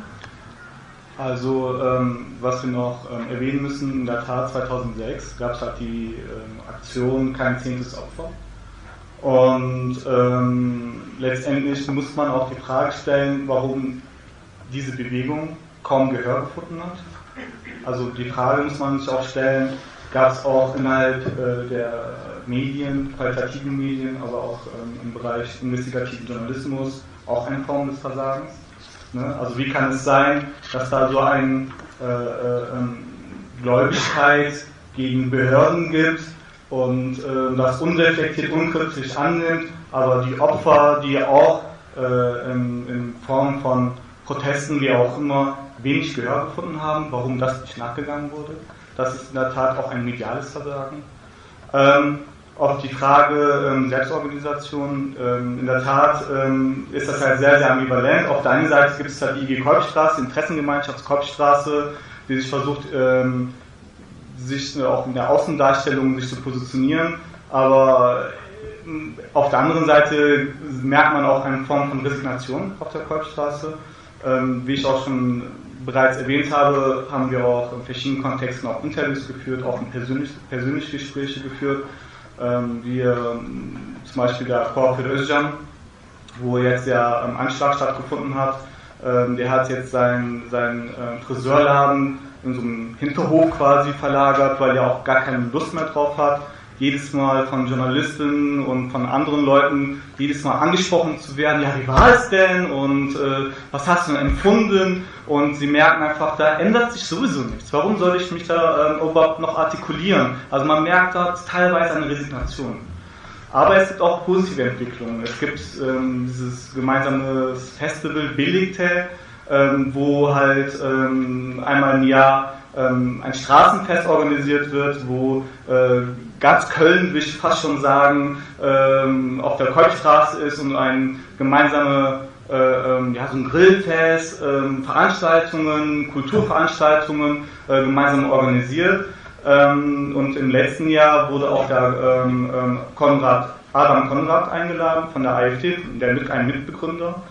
Also, ähm, was wir noch ähm, erwähnen müssen, in der Tat 2006 gab es halt die ähm, Aktion Kein zehntes Opfer. Und ähm, letztendlich muss man auch die Frage stellen, warum diese Bewegung kaum Gehör gefunden hat. Also die Frage muss man sich auch stellen, gab es auch innerhalb äh, der Medien, qualitativen Medien, aber auch ähm, im Bereich investigativen Journalismus auch eine Form des Versagens. Ne? Also wie kann es sein, dass da so eine äh, äh, ähm, Gläubigkeit gegen Behörden gibt und äh, das unreflektiert, unkritisch annimmt, aber die Opfer, die auch äh, in, in Form von Protesten, wie auch immer, wenig Gehör gefunden haben, warum das nicht nachgegangen wurde. Das ist in der Tat auch ein mediales Versagen. Ähm, auf die Frage ähm, Selbstorganisation, ähm, in der Tat ähm, ist das halt sehr, sehr ambivalent. Auf der einen Seite gibt es halt die IG Kolbstraße, Interessengemeinschaft Kolbstraße, die sich versucht, ähm, sich auch in der Außendarstellung sich zu positionieren, aber äh, auf der anderen Seite merkt man auch eine Form von Resignation auf der Kolbstraße. Ähm, wie ich auch schon bereits erwähnt habe, haben wir auch in verschiedenen Kontexten auch Interviews geführt, auch persönlich, persönliche Gespräche geführt ähm, wie ähm, zum Beispiel der für Özcan, wo jetzt der ähm, Anschlag stattgefunden hat. Ähm, der hat jetzt seinen sein, ähm, Friseurladen in so einem Hinterhof quasi verlagert, weil er auch gar keine Lust mehr drauf hat jedes Mal von Journalisten und von anderen Leuten jedes Mal angesprochen zu werden, ja, wie war es denn und äh, was hast du denn empfunden? Und sie merken einfach, da ändert sich sowieso nichts. Warum soll ich mich da ähm, überhaupt noch artikulieren? Also man merkt da teilweise eine Resignation. Aber es gibt auch positive Entwicklungen. Es gibt ähm, dieses gemeinsame Festival Billigte, ähm, wo halt ähm, einmal im Jahr ähm, ein Straßenfest organisiert wird, wo äh, ganz Köln, will ich fast schon sagen, ähm, auf der Kolbstraße ist und ein gemeinsame äh, ähm, ja, so ein Grillfest, ähm, Veranstaltungen, Kulturveranstaltungen äh, gemeinsam organisiert. Ähm, und im letzten Jahr wurde auch der ähm, ähm, Konrad Adam Konrad eingeladen von der AfD, der mit ein Mitbegründer,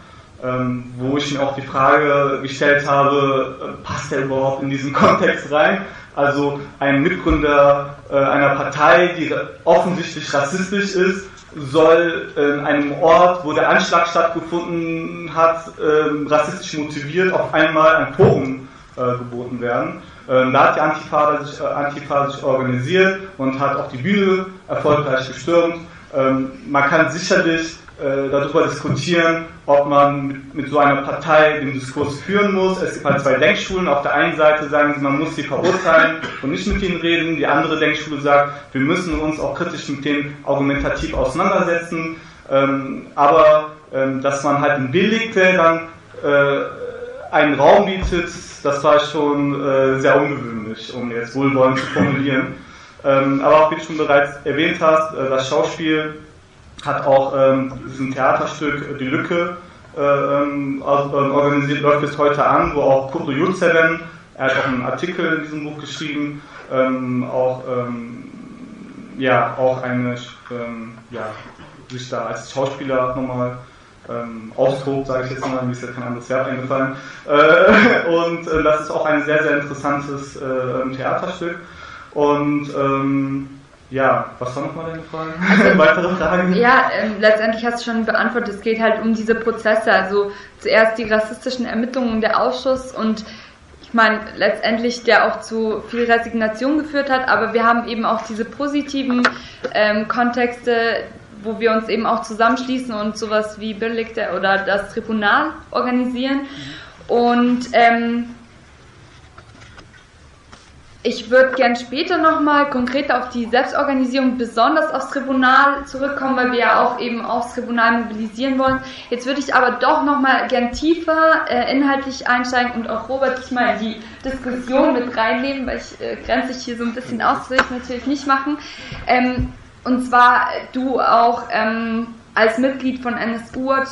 ähm, wo ich mir auch die Frage gestellt habe, äh, passt er überhaupt in diesen [LAUGHS] Kontext rein? Also ein Mitgründer äh, einer Partei, die offensichtlich rassistisch ist, soll in einem Ort, wo der Anschlag stattgefunden hat, ähm, rassistisch motiviert, auf einmal ein Forum äh, geboten werden. Ähm, da hat die Antifa sich, äh, Antifa sich organisiert und hat auch die Bühne erfolgreich gestürmt. Ähm, man kann sicherlich äh, darüber diskutieren, ob man mit, so einer Partei den Diskurs führen muss. Es gibt halt zwei Denkschulen. Auf der einen Seite sagen sie, man muss sie verurteilen und nicht mit ihnen reden. Die andere Denkschule sagt, wir müssen uns auch kritisch mit denen argumentativ auseinandersetzen. Ähm, aber ähm, dass man halt ein Billigte dann äh, einen Raum bietet, das war schon äh, sehr ungewöhnlich, um jetzt wohlwollend zu formulieren. Ähm, aber auch wie du schon bereits erwähnt hast, äh, das Schauspiel hat auch ähm, diesen Theaterstück Die Lücke äh, ähm, ähm, organisiert, läuft bis heute an, wo auch Kurdo Yurtseven, er hat auch einen Artikel in diesem Buch geschrieben, ähm, auch ähm, ja auch eine ähm, ja, sich da als Schauspieler nochmal ähm, austobt, sage ich jetzt mal, mir ist ja kein anderes Verb eingefallen. Äh, [LAUGHS] und äh, das ist auch ein sehr, sehr interessantes äh, Theaterstück. Und ähm, ja, was war nochmal deine Frage? Also, [LAUGHS] Weitere Fragen? Ja, ähm, letztendlich hast du schon beantwortet, es geht halt um diese Prozesse. Also zuerst die rassistischen Ermittlungen der Ausschuss und ich meine, letztendlich der auch zu viel Resignation geführt hat, aber wir haben eben auch diese positiven ähm, Kontexte, wo wir uns eben auch zusammenschließen und sowas wie Billigte oder das Tribunal organisieren. Und ähm, ich würde gern später nochmal konkreter auf die Selbstorganisierung, besonders aufs Tribunal zurückkommen, weil wir ja auch eben aufs Tribunal mobilisieren wollen. Jetzt würde ich aber doch nochmal gern tiefer äh, inhaltlich einsteigen und auch Robert dich mal in die Diskussion mit reinnehmen, weil ich äh, grenze dich hier so ein bisschen aus, will ich natürlich nicht machen. Ähm, und zwar du auch ähm, als Mitglied von NSU, äh,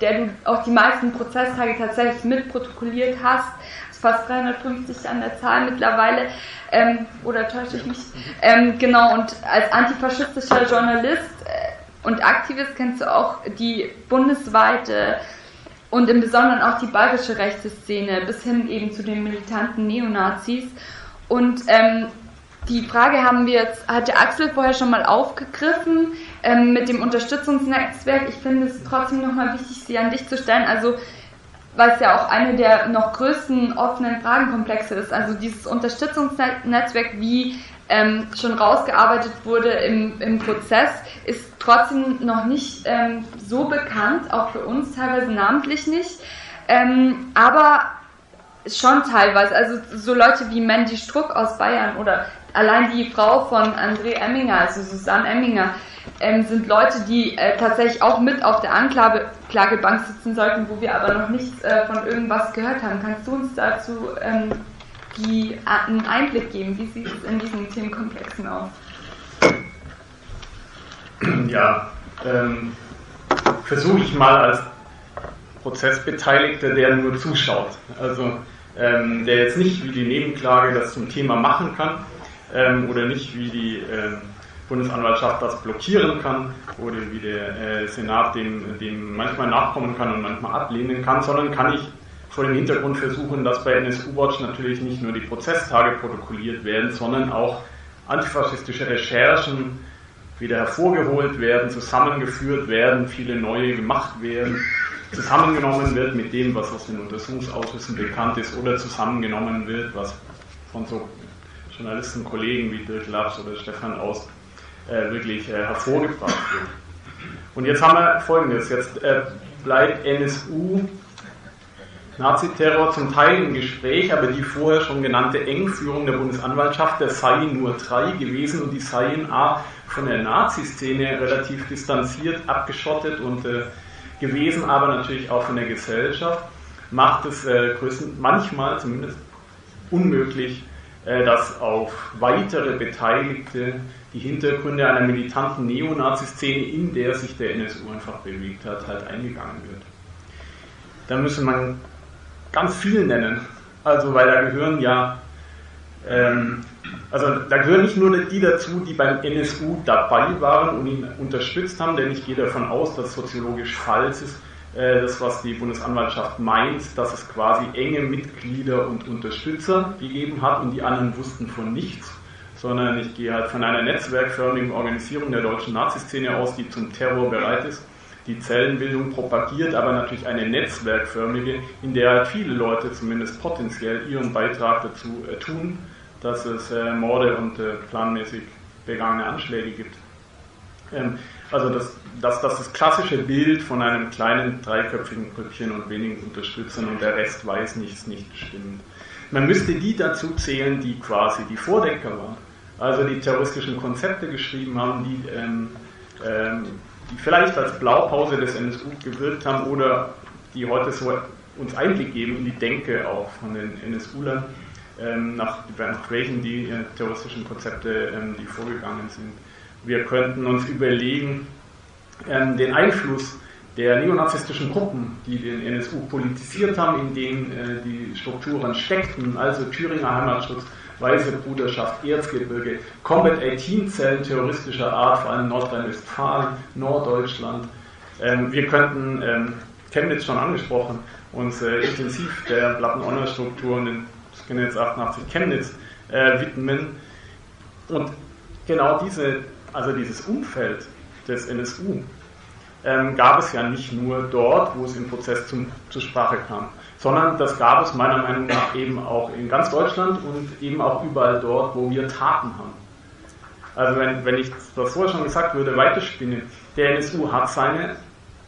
der du auch die meisten Prozesstage tatsächlich mitprotokolliert hast, fast 350 an der Zahl mittlerweile, ähm, oder täusche ich mich? Ähm, genau, und als antifaschistischer Journalist äh, und Aktivist kennst du auch die bundesweite und im Besonderen auch die bayerische rechte Szene bis hin eben zu den militanten Neonazis. Und ähm, die Frage haben wir jetzt, hat der Axel vorher schon mal aufgegriffen ähm, mit dem Unterstützungsnetzwerk. Ich finde es trotzdem nochmal wichtig, sie an dich zu stellen. Also weil es ja auch eine der noch größten offenen Fragenkomplexe ist. Also dieses Unterstützungsnetzwerk, wie ähm, schon rausgearbeitet wurde im, im Prozess, ist trotzdem noch nicht ähm, so bekannt, auch für uns teilweise namentlich nicht. Ähm, aber schon teilweise, also so Leute wie Mandy Struck aus Bayern oder allein die Frau von André Emminger, also Susanne Emminger, ähm, sind Leute, die äh, tatsächlich auch mit auf der Anklagebank sitzen sollten, wo wir aber noch nichts äh, von irgendwas gehört haben. Kannst du uns dazu ähm, die, äh, einen Einblick geben? Wie sieht es in diesen Themenkomplexen aus? Ja, ähm, versuche ich mal als Prozessbeteiligter, der nur zuschaut. Also ähm, der jetzt nicht wie die Nebenklage das zum Thema machen kann ähm, oder nicht wie die ähm, Bundesanwaltschaft das blockieren kann oder wie der äh, Senat dem, dem manchmal nachkommen kann und manchmal ablehnen kann, sondern kann ich vor dem Hintergrund versuchen, dass bei NSU Watch natürlich nicht nur die Prozesstage protokolliert werden, sondern auch antifaschistische Recherchen wieder hervorgeholt werden, zusammengeführt werden, viele neue gemacht werden, zusammengenommen wird mit dem, was aus den Untersuchungsausschüssen bekannt ist oder zusammengenommen wird, was von so Journalisten, Kollegen wie Dirk Labs oder Stefan Aus äh, wirklich äh, hervorgebracht wird. Und jetzt haben wir folgendes, jetzt äh, bleibt NSU Naziterror zum Teil im Gespräch, aber die vorher schon genannte Engführung der Bundesanwaltschaft, der seien nur drei gewesen und die seien A von der Nazi-Szene relativ distanziert, abgeschottet und äh, gewesen, aber natürlich auch von der Gesellschaft, macht es äh, manchmal zumindest unmöglich, dass auf weitere Beteiligte die Hintergründe einer militanten Neonazi-Szene, in der sich der NSU einfach bewegt hat, halt eingegangen wird. Da müsste man ganz viel nennen. Also, weil da gehören ja ähm, also da gehören nicht nur die dazu, die beim NSU dabei waren und ihn unterstützt haben, denn ich gehe davon aus, dass soziologisch falsch ist, äh, das, was die Bundesanwaltschaft meint, dass es quasi enge Mitglieder und Unterstützer gegeben hat und die anderen wussten von nichts, sondern ich gehe halt von einer netzwerkförmigen Organisierung der deutschen Naziszene aus, die zum Terror bereit ist, die Zellenbildung propagiert, aber natürlich eine netzwerkförmige, in der halt viele Leute zumindest potenziell ihren Beitrag dazu äh, tun, dass es äh, Morde und äh, planmäßig begangene Anschläge gibt. Ähm, also das, das, das das klassische Bild von einem kleinen dreiköpfigen Grüppchen und wenigen Unterstützern und der Rest weiß nichts, nicht stimmt. Man müsste die dazu zählen, die quasi die Vordenker waren, also die terroristischen Konzepte geschrieben haben, die, ähm, ähm, die vielleicht als Blaupause des NSU gewirkt haben oder die heute so uns Einblick geben in die Denke auch von den NSU-Lern, ähm, nach, nach welchen die äh, terroristischen Konzepte, ähm, die vorgegangen sind. Wir könnten uns überlegen, ähm, den Einfluss der neonazistischen Gruppen, die den NSU politisiert haben, in denen äh, die Strukturen steckten, also Thüringer Heimatschutz, Weiße Bruderschaft, Erzgebirge, Combat 18 Zellen terroristischer Art, vor allem Nordrhein-Westfalen, Norddeutschland. Ähm, wir könnten, ähm, Chemnitz schon angesprochen, uns äh, intensiv der Platten-Honor-Struktur und den Skinheads 88 Chemnitz äh, widmen. Und genau diese also dieses Umfeld des NSU, ähm, gab es ja nicht nur dort, wo es im Prozess zum, zur Sprache kam, sondern das gab es meiner Meinung nach eben auch in ganz Deutschland und eben auch überall dort, wo wir Taten haben. Also wenn, wenn ich das vorher schon gesagt würde, weiterspinnen, der NSU hat seine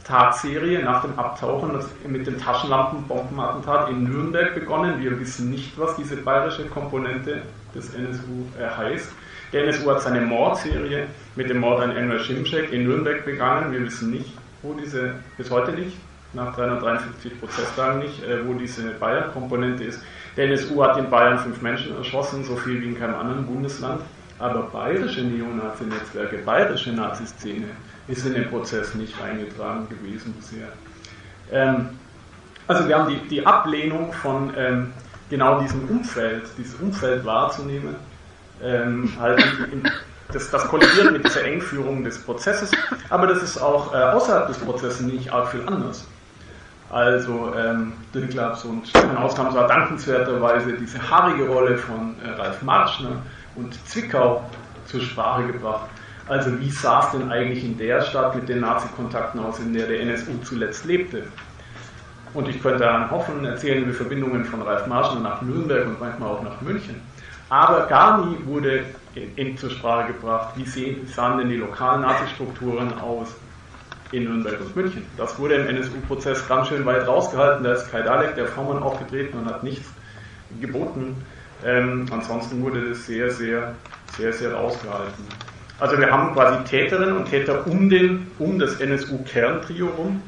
Tatserie nach dem Abtauchen mit dem Taschenlampenbombenattentat in Nürnberg begonnen. Wir wissen nicht, was diese bayerische Komponente des NSU äh, heißt. Der NSU hat seine Mordserie mit dem Mord an Enver Schimschek in Nürnberg begangen. Wir wissen nicht, wo diese, bis heute nicht, nach 353 Prozesstagen nicht, äh, wo diese Bayern-Komponente ist. Der NSU hat in Bayern fünf Menschen erschossen, so viel wie in keinem anderen Bundesland. Aber bayerische Neonazi-Netzwerke, bayerische Nazi-Szene ist in den Prozess nicht eingetragen gewesen bisher. Ähm, also wir haben die, die Ablehnung von ähm, genau diesem Umfeld, dieses Umfeld wahrzunehmen, ähm, halt in, das, das kollidiert mit dieser Engführung des Prozesses, aber das ist auch äh, außerhalb des Prozesses nicht arg viel anders. Also ähm, Dünklaps und Ausnahme war dankenswerterweise diese haarige Rolle von äh, Ralf Marschner und Zwickau zur Sprache gebracht. Also wie sah es denn eigentlich in der Stadt mit den Nazi-Kontakten aus, in der der NSU zuletzt lebte? Und ich könnte an Hoffen erzählen über Verbindungen von Ralf Marschner nach Nürnberg und manchmal auch nach München. Aber gar nie wurde in, zur Sprache gebracht, wie sahen denn die lokalen Nazi-Strukturen aus in Nürnberg und München. Das wurde im NSU-Prozess ganz schön weit rausgehalten. Da ist Kai Dalek, der Vormann, aufgetreten und hat nichts geboten. Ähm, ansonsten wurde das sehr, sehr, sehr, sehr rausgehalten. Also wir haben quasi Täterinnen und Täter um, den, um das NSU-Kerntrio rum.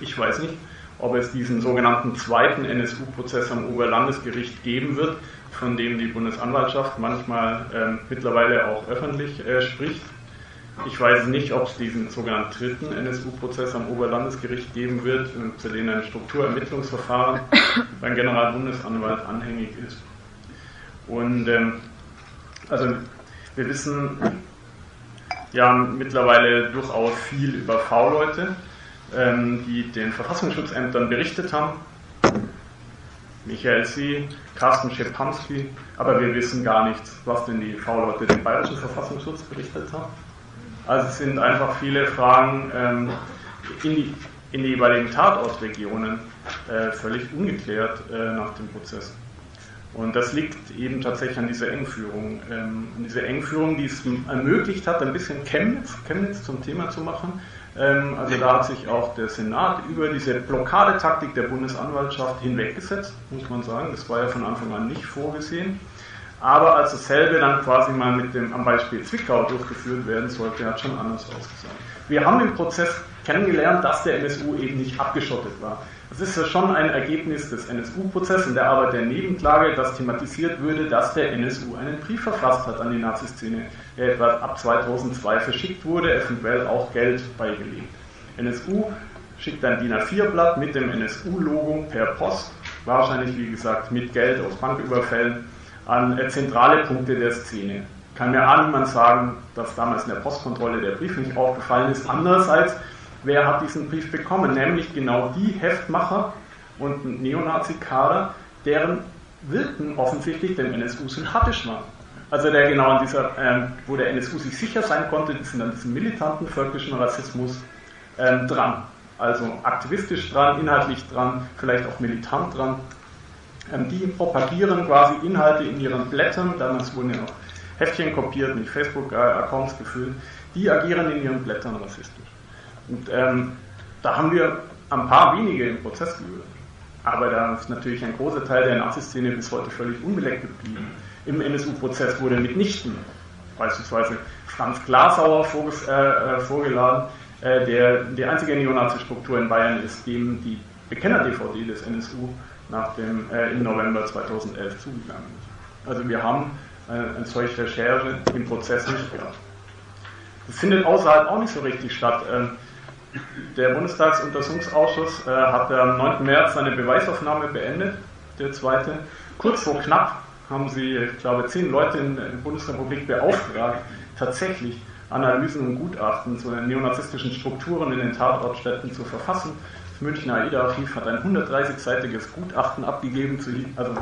Ich weiß nicht, ob es diesen sogenannten zweiten NSU-Prozess am Oberlandesgericht geben wird von dem die Bundesanwaltschaft manchmal ähm, mittlerweile auch öffentlich äh, spricht. Ich weiß nicht, ob es diesen sogenannten dritten NSU-Prozess am Oberlandesgericht geben wird, zu dem ein Strukturermittlungsverfahren [COUGHS] beim Generalbundesanwalt anhängig ist. Und ähm, also wir wissen ja mittlerweile durchaus viel über V-Leute, ähm, die den Verfassungsschutzämtern berichtet haben Michael Sie, Carsten Schepanski, aber wir wissen gar nichts, was denn die V-Leute dem Bayerischen Verfassungsschutz berichtet haben. Also es sind einfach viele Fragen ähm, in, die, in die jeweiligen Tatortregionen äh, völlig ungeklärt äh, nach dem Prozess. Und das liegt eben tatsächlich an dieser Engführung. Ähm, an dieser Engführung, die es ermöglicht hat, ein bisschen Chemnitz, Chemnitz zum Thema zu machen, also da hat sich auch der Senat über diese Blockadetaktik der Bundesanwaltschaft hinweggesetzt, muss man sagen. Das war ja von Anfang an nicht vorgesehen. Aber als dasselbe dann quasi mal mit dem, am Beispiel Zwickau durchgeführt werden sollte, hat schon anders ausgesehen. Wir haben im Prozess kennengelernt, dass der NSU eben nicht abgeschottet war. Das ist ja schon ein Ergebnis des NSU-Prozesses in der Arbeit der Nebenklage, dass thematisiert würde, dass der NSU einen Brief verfasst hat an die Naziszene, der etwa ab 2002 verschickt wurde, eventuell auch Geld beigelegt. NSU schickt ein DIN A4-Blatt mit dem NSU-Logo per Post, wahrscheinlich wie gesagt mit Geld aus Banküberfällen an äh, zentrale Punkte der Szene. Kann mir auch niemand sagen, dass damals in der Postkontrolle der Brief nicht aufgefallen ist. Andererseits, wer hat diesen Brief bekommen? Nämlich genau die Heftmacher und Neonazi-Kader, deren Wirken offensichtlich dem NSU sympathisch waren. Also der genau an dieser, ähm, wo der NSU sich sicher sein konnte, die sind an diesem militanten völkischen Rassismus ähm, dran. Also aktivistisch dran, inhaltlich dran, vielleicht auch militant dran. Ähm, die propagieren quasi Inhalte in ihren Blättern, damals wurden ja noch Heftchen kopiert, nicht Facebook-Accounts gefüllt, die agieren in ihren Blättern rassistisch. Und ähm, da haben wir ein paar wenige im Prozess geführt. Aber da ist natürlich ein großer Teil der Nazi-Szene bis heute völlig unbeleckt geblieben. Im NSU-Prozess wurde mitnichten beispielsweise Franz Glasauer äh, äh, vorgeladen, äh, der die einzige Neonazi-Struktur in Bayern ist, dem die Bekenner-DVD des NSU nach dem, äh, im November 2011 zugegangen ist. Also wir haben äh, eine solche Recherche im Prozess nicht gehabt. Das findet außerhalb auch nicht so richtig statt. Ähm, der Bundestagsuntersuchungsausschuss äh, hat am 9. März seine Beweisaufnahme beendet, der zweite. Kurz vor knapp haben sie, ich glaube, zehn Leute in der Bundesrepublik beauftragt, tatsächlich Analysen und Gutachten zu den neonazistischen Strukturen in den Tatortstädten zu verfassen. Das Münchner AIDA-Archiv hat ein 130-seitiges Gutachten abgegeben zu, also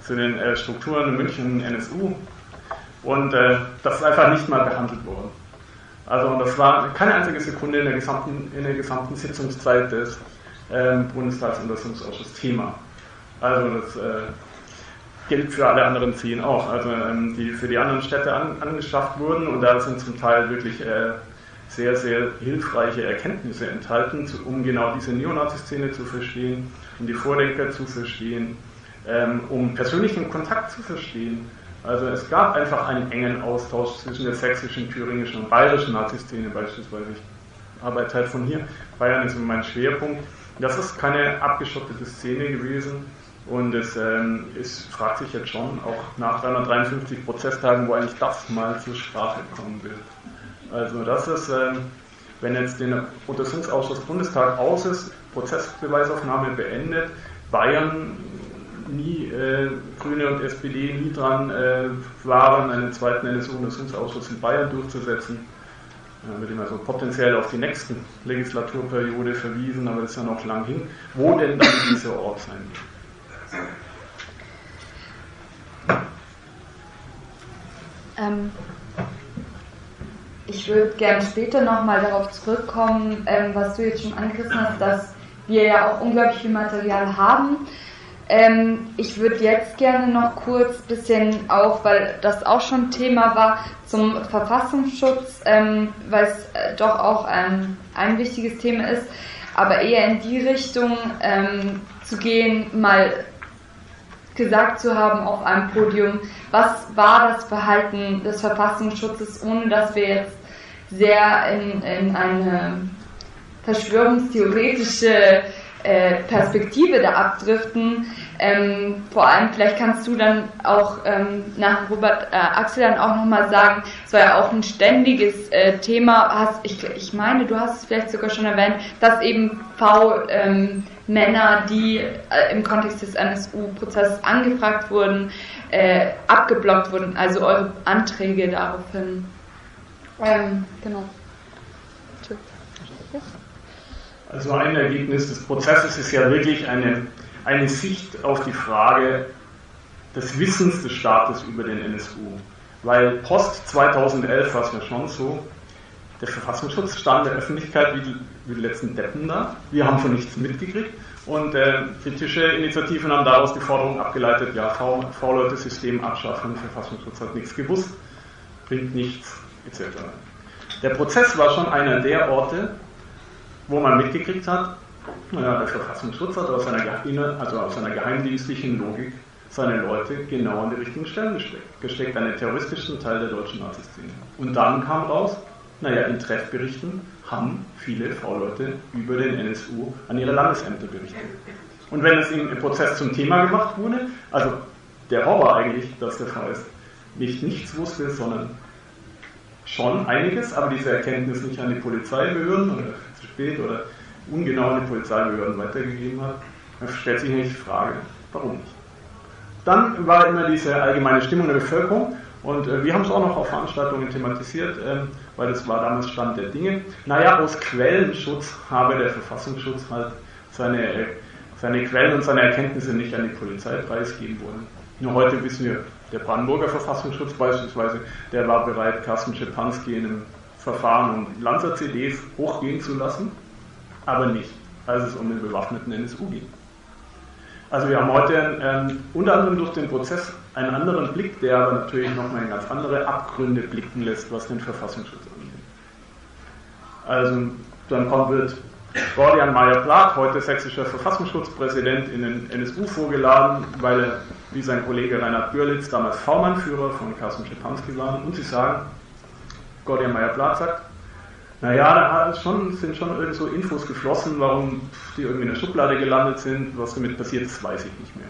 zu den äh, Strukturen in München NSU und äh, das ist einfach nicht mal behandelt worden. Also das war keine einzige Sekunde in der gesamten, in der gesamten Sitzungszeit des ähm, Bundestagsuntersuchungsausschusses Thema. Also das äh, gilt für alle anderen zehn auch, also ähm, die für die anderen Städte an, angeschafft wurden und da sind zum Teil wirklich äh, sehr, sehr hilfreiche Erkenntnisse enthalten, zu, um genau diese Neonazi-Szene zu verstehen, um die Vordenker zu verstehen, ähm, um persönlichen Kontakt zu verstehen also es gab einfach einen engen Austausch zwischen der sächsischen, thüringischen und bayerischen Nazi-Szene beispielsweise. Ich arbeite halt von hier. Bayern ist mein Schwerpunkt. Das ist keine abgeschottete Szene gewesen. Und es, ähm, es fragt sich jetzt schon, auch nach 353 Prozesstagen, wo eigentlich das mal zur Sprache kommen wird. Also das ist, ähm, wenn jetzt der Untersuchungsausschuss Bundestag aus ist, Prozessbeweisaufnahme beendet, Bayern nie äh, Grüne und SPD nie dran äh, waren, einen zweiten NSU-Untersuchungsausschuss in Bayern durchzusetzen. Äh, wird immer so potenziell auf die nächste Legislaturperiode verwiesen, aber das ist ja noch lang hin. Wo denn dann dieser Ort sein wird? Ähm, ich würde gerne später nochmal darauf zurückkommen, ähm, was du jetzt schon angerissen hast, dass wir ja auch unglaublich viel Material haben ähm, ich würde jetzt gerne noch kurz bisschen auch, weil das auch schon Thema war, zum Verfassungsschutz, ähm, weil es äh, doch auch ähm, ein wichtiges Thema ist, aber eher in die Richtung ähm, zu gehen, mal gesagt zu haben auf einem Podium, was war das Verhalten des Verfassungsschutzes, ohne dass wir jetzt sehr in, in eine verschwörungstheoretische äh, Perspektive da abdriften. Ähm, vor allem, vielleicht kannst du dann auch ähm, nach Robert äh, Axel dann auch nochmal sagen, es war ja auch ein ständiges äh, Thema, hast, ich, ich meine, du hast es vielleicht sogar schon erwähnt, dass eben V-Männer, ähm, die äh, im Kontext des NSU-Prozesses angefragt wurden, äh, abgeblockt wurden, also eure Anträge daraufhin. Ähm, genau. Also ein Ergebnis des Prozesses ist ja wirklich eine, eine Sicht auf die Frage des Wissens des Staates über den NSU. Weil post 2011 war es ja schon so, der Verfassungsschutz stand der Öffentlichkeit wie die, wie die letzten Deppen da. Wir haben von nichts mitgekriegt. Und äh, kritische Initiativen haben daraus die Forderung abgeleitet, ja, V-Leute-System abschaffen, Verfassungsschutz hat nichts gewusst, bringt nichts, etc. Der Prozess war schon einer der Orte, wo man mitgekriegt hat, naja, der Verfassungsschutz hat aus seiner, also aus seiner geheimdienstlichen Logik seine Leute genau an die richtigen Stellen gesteckt. Gesteckt an den terroristischen Teil der deutschen Naziszene. Und dann kam raus, naja, in Treffberichten haben viele V-Leute über den NSU an ihre Landesämter berichtet. Und wenn es im Prozess zum Thema gemacht wurde, also der Horror eigentlich, dass der Fall nicht nichts wusste, sondern schon einiges, aber diese Erkenntnis nicht an die Polizeibehörden oder spät oder ungenau an die Polizeibehörden weitergegeben hat, dann stellt sich nicht die Frage, warum nicht? dann war immer diese allgemeine Stimmung der Bevölkerung und äh, wir haben es auch noch auf Veranstaltungen thematisiert, ähm, weil das war damals Stand der Dinge. Naja, aus Quellenschutz habe der Verfassungsschutz halt seine, äh, seine Quellen und seine Erkenntnisse nicht an die Polizei preisgeben wollen. Nur heute wissen wir, der Brandenburger Verfassungsschutz beispielsweise, der war bereit, Carsten Schepanski in einem Verfahren um Lanzer-CDs hochgehen zu lassen, aber nicht, als es um den bewaffneten NSU ging. Also wir haben heute ähm, unter anderem durch den Prozess einen anderen Blick, der aber natürlich nochmal in ganz andere Abgründe blicken lässt, was den Verfassungsschutz angeht. Also dann kommt wird Gordian Meyer-Plath, heute sächsischer Verfassungsschutzpräsident, in den NSU vorgeladen, weil er, wie sein Kollege Reinhard Görlitz, damals V-Mann-Führer von Carsten Schepanski war. Und sie sagen, Gordian Meyer-Plath sagt, naja, da schon, sind schon irgend so Infos geflossen, warum die irgendwie in der Schublade gelandet sind, was damit passiert ist, weiß ich nicht mehr.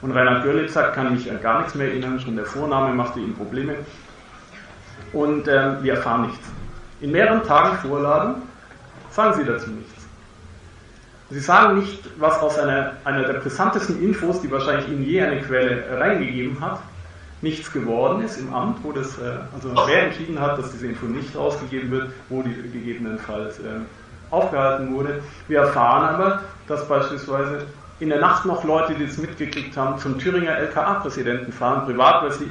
Und Reinhard Görlitz sagt, kann mich an gar nichts mehr erinnern, schon der Vorname machte ihm Probleme. Und äh, wir erfahren nichts. In mehreren Tagen Vorladen sagen sie dazu nichts. Sie sagen nicht, was aus einer, einer der brisantesten Infos, die wahrscheinlich Ihnen je eine Quelle reingegeben hat, nichts geworden ist im Amt, wo das, äh, also wer entschieden hat, dass diese Info nicht rausgegeben wird, wo die gegebenenfalls äh, aufgehalten wurde. Wir erfahren aber, dass beispielsweise in der Nacht noch Leute, die das mitgekriegt haben, zum Thüringer LKA-Präsidenten fahren, privat, weil sie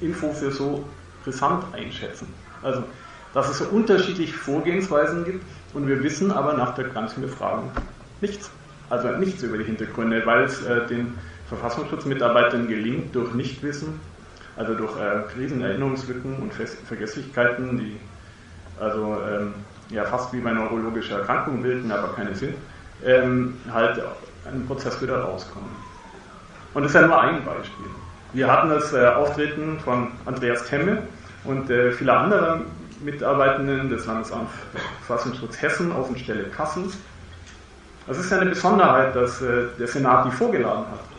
Info für so brisant einschätzen. Also, dass es so unterschiedliche Vorgehensweisen gibt und wir wissen aber nach der ganzen Befragung nichts. Also nichts über die Hintergründe, weil es äh, den Verfassungsschutzmitarbeitern gelingt, durch Nichtwissen, also durch äh, Krisenerinnerungslücken und Fest Vergesslichkeiten, die also ähm, ja fast wie bei neurologischer Erkrankung wirken, aber keine sind, ähm, halt einen Prozess wieder rauskommen. Und das ist ja nur ein Beispiel. Wir hatten das äh, Auftreten von Andreas Temme und äh, vieler anderer Mitarbeitenden des Landesamts Verfassungsschutz Hessen, Außenstelle Kassel. Das ist ja eine Besonderheit, dass äh, der Senat die vorgeladen hat.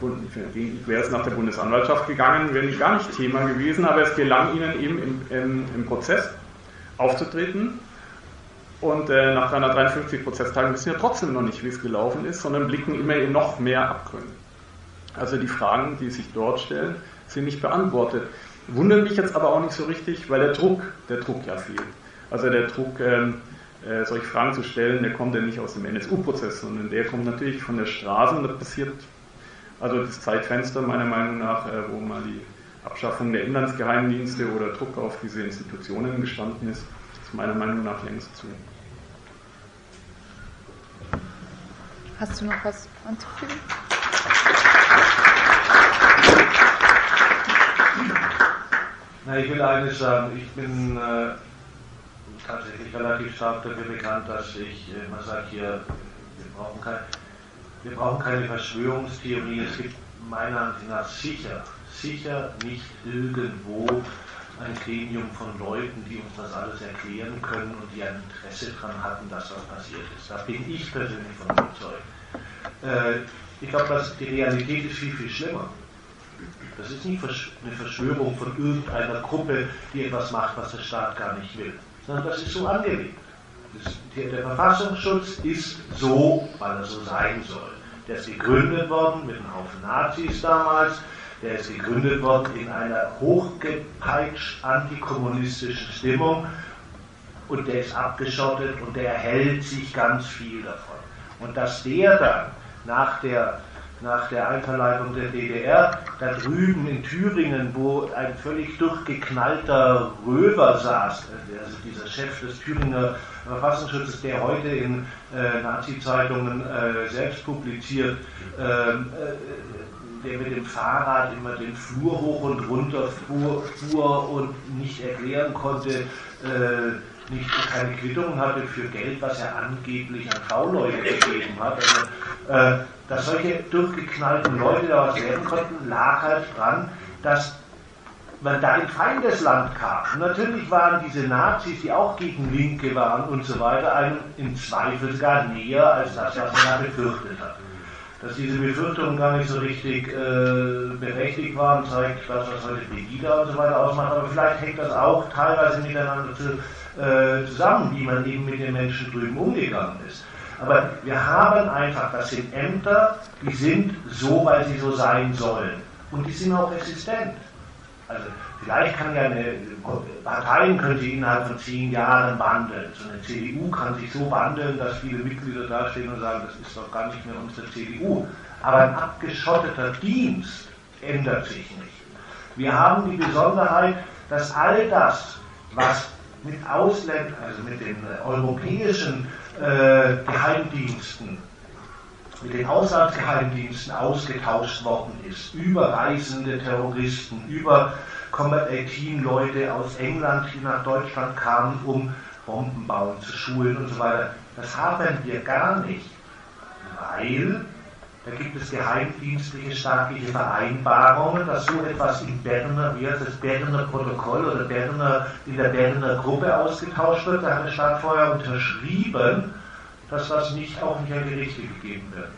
Wäre es nach der Bundesanwaltschaft gegangen, wäre nicht gar nicht Thema gewesen, aber es gelang ihnen eben im, im, im Prozess aufzutreten. Und äh, nach 353 Prozesstagen wissen wir trotzdem noch nicht, wie es gelaufen ist, sondern blicken immer in noch mehr Abgründe. Also die Fragen, die sich dort stellen, sind nicht beantwortet. Wundern mich jetzt aber auch nicht so richtig, weil der Druck, der Druck ja fehlt. Also der Druck, ähm, äh, solche Fragen zu stellen, der kommt ja nicht aus dem NSU-Prozess, sondern der kommt natürlich von der Straße und das passiert also das Zeitfenster meiner Meinung nach, äh, wo mal die Abschaffung der Inlandsgeheimdienste oder Druck auf diese Institutionen gestanden ist, ist meiner Meinung nach längst zu. Hast du noch was anzufügen? Na, ich will eines sagen. Ich bin äh, tatsächlich relativ stark dafür bekannt, dass ich äh, immer sage, hier, wir brauchen kein, wir brauchen keine Verschwörungstheorie. Es gibt meiner Ansicht nach sicher, sicher nicht irgendwo ein Gremium von Leuten, die uns das alles erklären können und die ein Interesse daran hatten, dass das passiert ist. Da bin ich persönlich von überzeugt. Äh, ich glaube, die Realität ist viel, viel schlimmer. Das ist nicht eine Verschwörung von irgendeiner Gruppe, die etwas macht, was der Staat gar nicht will, sondern das ist so angelegt. Der Verfassungsschutz ist so, weil er so sein soll. Der ist gegründet worden mit einem Haufen Nazis damals. Der ist gegründet worden in einer hochgepeitscht antikommunistischen Stimmung. Und der ist abgeschottet und der hält sich ganz viel davon. Und dass der dann nach der nach der Einverleibung der DDR, da drüben in Thüringen, wo ein völlig durchgeknallter Röver saß, also dieser Chef des Thüringer Verfassungsschutzes, der heute in äh, Nazi-Zeitungen äh, selbst publiziert, ähm, äh, der mit dem Fahrrad immer den Flur hoch und runter fuhr, fuhr und nicht erklären konnte, äh, nicht keine Quittung hatte für Geld, was er angeblich an V-Leute gegeben hat. Also, äh, dass solche durchgeknallten Leute da was werden konnten, lag halt dran, dass man da in Feindesland kam. Natürlich waren diese Nazis, die auch gegen Linke waren und so weiter, einem im Zweifel sogar näher als das, was man da befürchtet hat. Dass diese Befürchtungen gar nicht so richtig äh, berechtigt waren, zeigt das, was heute Pegida und so weiter ausmacht. Aber vielleicht hängt das auch teilweise miteinander zu, äh, zusammen, wie man eben mit den Menschen drüben umgegangen ist. Aber wir haben einfach, das sind Ämter, die sind so, weil sie so sein sollen. Und die sind auch resistent. Also vielleicht kann ja eine Parteien können sich innerhalb von zehn Jahren wandeln. So eine CDU kann sich so wandeln, dass viele Mitglieder dastehen und sagen, das ist doch gar nicht mehr unsere CDU. Aber ein abgeschotteter Dienst ändert sich nicht. Wir haben die Besonderheit, dass all das, was mit Ausländern, also mit den europäischen äh, Geheimdiensten, mit den Auslandsgeheimdiensten ausgetauscht worden ist, über reisende Terroristen, über Combat 18 Leute aus England, die nach Deutschland kamen, um Bomben bauen zu schulen und so weiter. Das haben wir gar nicht, weil da gibt es geheimdienstliche staatliche Vereinbarungen, dass so etwas im Berner, wie heißt das Berner Protokoll oder Berner, in der Berner Gruppe ausgetauscht wird. Da hat der Staat vorher unterschrieben, dass das nicht auch nicht an Gerichte gegeben wird.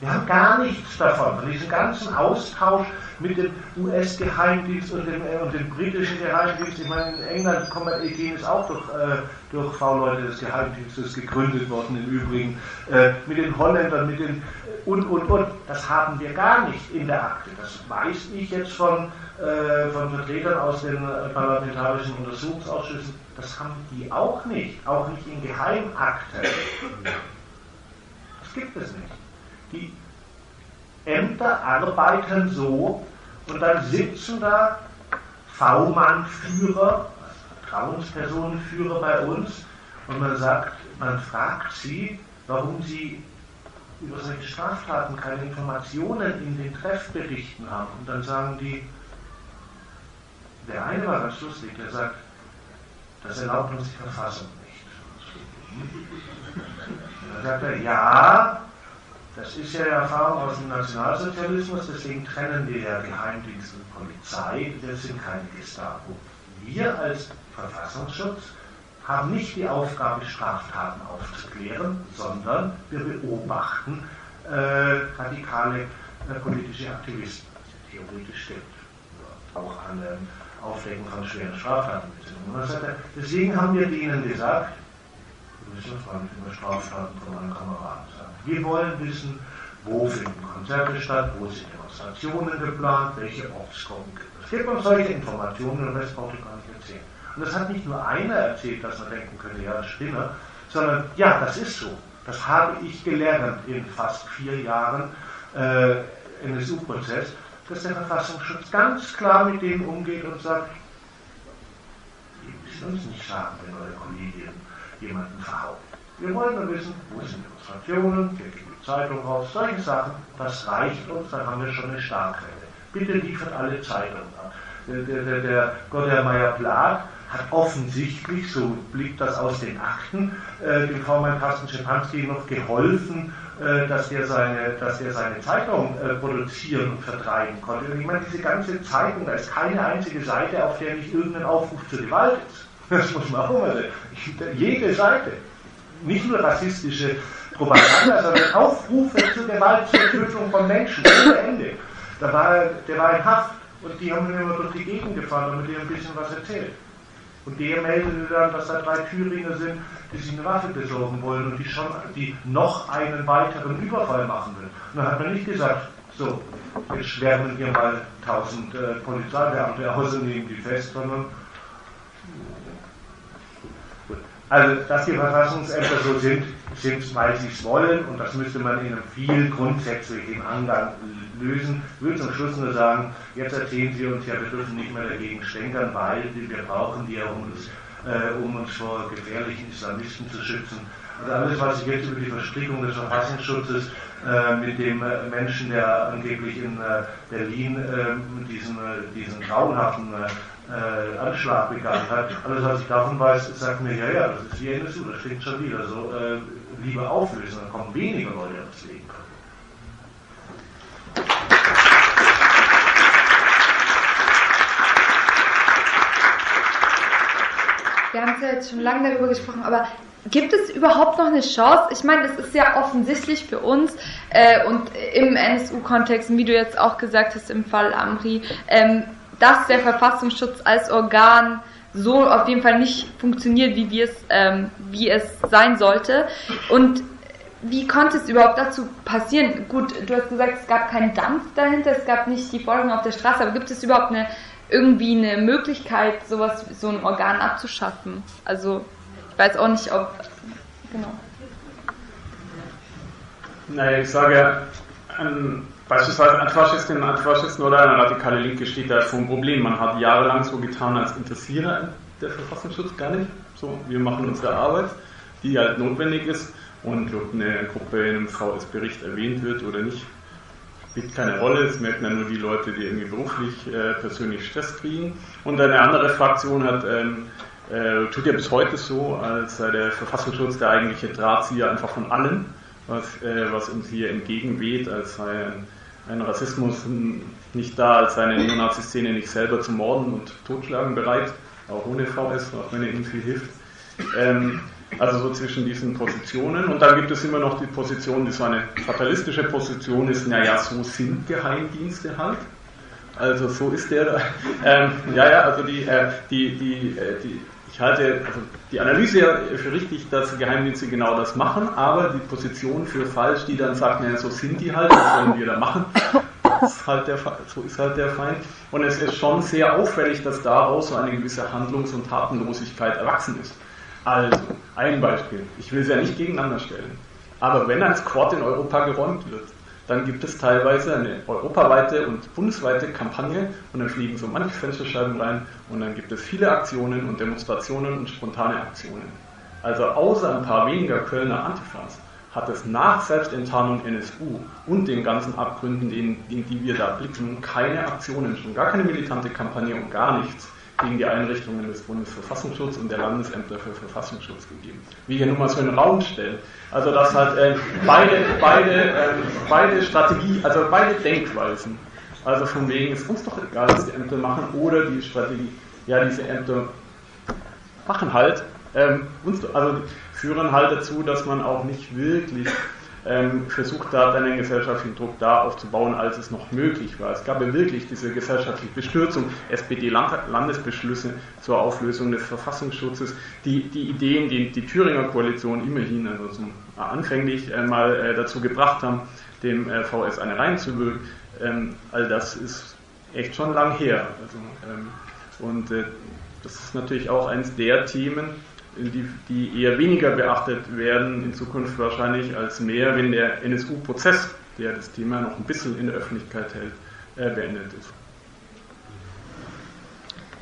Wir haben gar nichts davon, von diesem ganzen Austausch mit dem US-Geheimdienst und dem, äh, und dem britischen Geheimdienst. Ich meine, in England 18 ist auch durch, äh, durch V-Leute des Geheimdienstes gegründet worden im Übrigen. Äh, mit den Holländern, mit den und, und, und. Das haben wir gar nicht in der Akte. Das weiß ich jetzt von, äh, von Vertretern aus den äh, parlamentarischen Untersuchungsausschüssen. Das haben die auch nicht, auch nicht in Geheimakten. Das gibt es nicht. Ämter arbeiten so und dann sitzen da V-Mann-Führer, Vertrauenspersonenführer bei uns und man sagt, man fragt sie, warum sie über solche Straftaten keine Informationen in den Treffberichten haben. Und dann sagen die, der eine war ganz lustig, der sagt, das erlaubt uns die Verfassung nicht. Und dann sagt er, ja, das ist ja Erfahrung aus dem Nationalsozialismus, deswegen trennen wir ja Geheimdienst und Polizei, wir sind keine Gestapo. Wir als Verfassungsschutz haben nicht die Aufgabe, Straftaten aufzuklären, sondern wir beobachten äh, radikale äh, politische Aktivisten. Theoretisch stimmt. Auch an ähm, Aufdecken von schweren Straftaten. Deswegen haben wir denen gesagt, wir müssen uns mal über Straftaten von meinen Kameraden sagen. Wir wollen wissen, wo finden Konzerte statt, wo sind Demonstrationen geplant, welche Ortsgruppen gibt es. Gibt uns solche Informationen, und das braucht gar nicht erzählen. Und das hat nicht nur einer erzählt, dass man denken könnte, ja, das stimme, sondern ja, das ist so. Das habe ich gelernt in fast vier Jahren äh, NSU-Prozess, dass der Verfassungsschutz ganz klar mit denen umgeht und sagt, ihr müsst uns nicht sagen, wenn eure Kollegin jemanden verhaut. Wir wollen nur wissen, wo sind Demonstrationen, wer gibt die Zeitung raus, solche Sachen, das reicht uns, dann haben wir schon eine Starkquelle. Bitte liefert alle Zeitungen an. Der, der, der, der Gotthard Meyer-Plag hat offensichtlich, so blickt das aus den Akten, äh, dem V-Mann Carsten Schepanski noch geholfen, äh, dass, er seine, dass er seine Zeitung äh, produzieren und vertreiben konnte. Und ich meine, diese ganze Zeitung, da ist keine einzige Seite, auf der nicht irgendein Aufruf zur Gewalt ist. [LAUGHS] Das muss man auch mal sagen. Jede Seite. Nicht nur rassistische Propaganda, sondern Aufrufe zur Gewalt, zur Tötung von Menschen, ohne Ende. Da war, der war in Haft und die haben ihn immer durch die Gegend gefahren, damit er ein bisschen was erzählt. Und der meldete dann, dass da drei Thüringer sind, die sich eine Waffe besorgen wollen und die schon, die noch einen weiteren Überfall machen will. Und dann hat man nicht gesagt, so, jetzt schwärmen wir mal tausend äh, Polizeibeamte aus und nehmen die fest, sondern also, dass die Verfassungsämter so sind, sind, weil sie es wollen und das müsste man in einem viel grundsätzlichen Angang lösen. Ich würde zum Schluss nur sagen, jetzt erzählen Sie uns ja, wir dürfen nicht mehr dagegen stänkern, weil wir brauchen die ja, um uns, äh, um uns vor gefährlichen Islamisten zu schützen. Also alles, was ich jetzt über die Verstrickung des Verfassungsschutzes äh, mit dem äh, Menschen, der angeblich in äh, Berlin äh, diesen, äh, diesen grauenhaften äh, Anschlag begangen hat. Alles, was ich davon weiß, sagt mir, ja, ja, das ist wie NSU, das stimmt schon wieder. So, äh, lieber auflösen, dann kommen weniger Leute ans Leben. Wir haben ja jetzt schon lange darüber gesprochen, aber gibt es überhaupt noch eine Chance? Ich meine, es ist ja offensichtlich für uns äh, und im NSU-Kontext, wie du jetzt auch gesagt hast im Fall Amri, ähm, dass der Verfassungsschutz als Organ so auf jeden Fall nicht funktioniert, wie wir es, ähm, wie es sein sollte. Und wie konnte es überhaupt dazu passieren? Gut, du hast gesagt, es gab keinen Dampf dahinter, es gab nicht die Forderung auf der Straße, aber gibt es überhaupt eine irgendwie eine Möglichkeit, sowas, so ein Organ abzuschaffen? Also ich weiß auch nicht, ob genau. Naja, ich sage, ein, beispielsweise Antifaschisten, Antifaschisten oder eine radikale Linke steht da vor einem Problem. Man hat jahrelang so getan, als interessiere der Verfassungsschutz gar nicht. So, wir machen unsere Arbeit, die halt notwendig ist und ob eine Gruppe in einem VS-Bericht erwähnt wird oder nicht, spielt keine Rolle. Es merken dann nur die Leute, die irgendwie beruflich, äh, persönlich Stress kriegen. Und eine andere Fraktion hat, ähm, äh, tut ja bis heute so, als sei der Verfassungsschutz der eigentliche Drahtzieher einfach von allem, was, äh, was uns hier entgegenweht, als sei ein, ein Rassismus nicht da, als sei eine Neonazi-Szene nicht selber zu morden und totschlagen bereit, auch ohne VS, auch wenn er ihnen viel hilft. Ähm, also so zwischen diesen Positionen. Und dann gibt es immer noch die Position, die so eine fatalistische Position ist, naja, so sind Geheimdienste halt. Also so ist der. Ähm, ja, ja, also die, äh, die, die, äh, die, ich halte also die Analyse für richtig, dass Geheimdienste genau das machen, aber die Position für falsch, die dann sagt, naja, so sind die halt, was sollen wir da machen? Ist halt der, so ist halt der Feind. Und es ist schon sehr auffällig, dass daraus so eine gewisse Handlungs- und Tatenlosigkeit erwachsen ist. Also, ein Beispiel. Ich will sie ja nicht gegeneinander stellen. Aber wenn ein Squad in Europa geräumt wird, dann gibt es teilweise eine europaweite und bundesweite Kampagne und dann fliegen so manche Fensterscheiben rein und dann gibt es viele Aktionen und Demonstrationen und spontane Aktionen. Also außer ein paar weniger Kölner Antifans hat es nach Selbstenttarnung NSU und den ganzen Abgründen, in, in die wir da blicken, keine Aktionen, schon gar keine militante Kampagne und gar nichts gegen die Einrichtungen des Bundesverfassungsschutzes und der Landesämter für Verfassungsschutz gegeben. Wie hier nur mal so in den Raum stellen. Also dass halt äh, beide, beide, äh, beide Strategie, also beide Denkweisen, also von wegen ist uns doch egal, was die Ämter machen, oder die Strategie, ja, diese Ämter machen halt, ähm, uns, also führen halt dazu, dass man auch nicht wirklich ähm, versucht hat, einen gesellschaftlichen Druck da aufzubauen, als es noch möglich war. Es gab ja wirklich diese gesellschaftliche Bestürzung, SPD-Landesbeschlüsse zur Auflösung des Verfassungsschutzes, die, die Ideen, die die Thüringer Koalition immerhin also zum, äh, anfänglich äh, mal äh, dazu gebracht haben, dem äh, VS eine reinzuwirken, ähm, all das ist echt schon lang her. Also, ähm, und äh, das ist natürlich auch eines der Themen, die, die eher weniger beachtet werden in Zukunft wahrscheinlich als mehr, wenn der NSU-Prozess, der das Thema noch ein bisschen in der Öffentlichkeit hält, äh, beendet ist.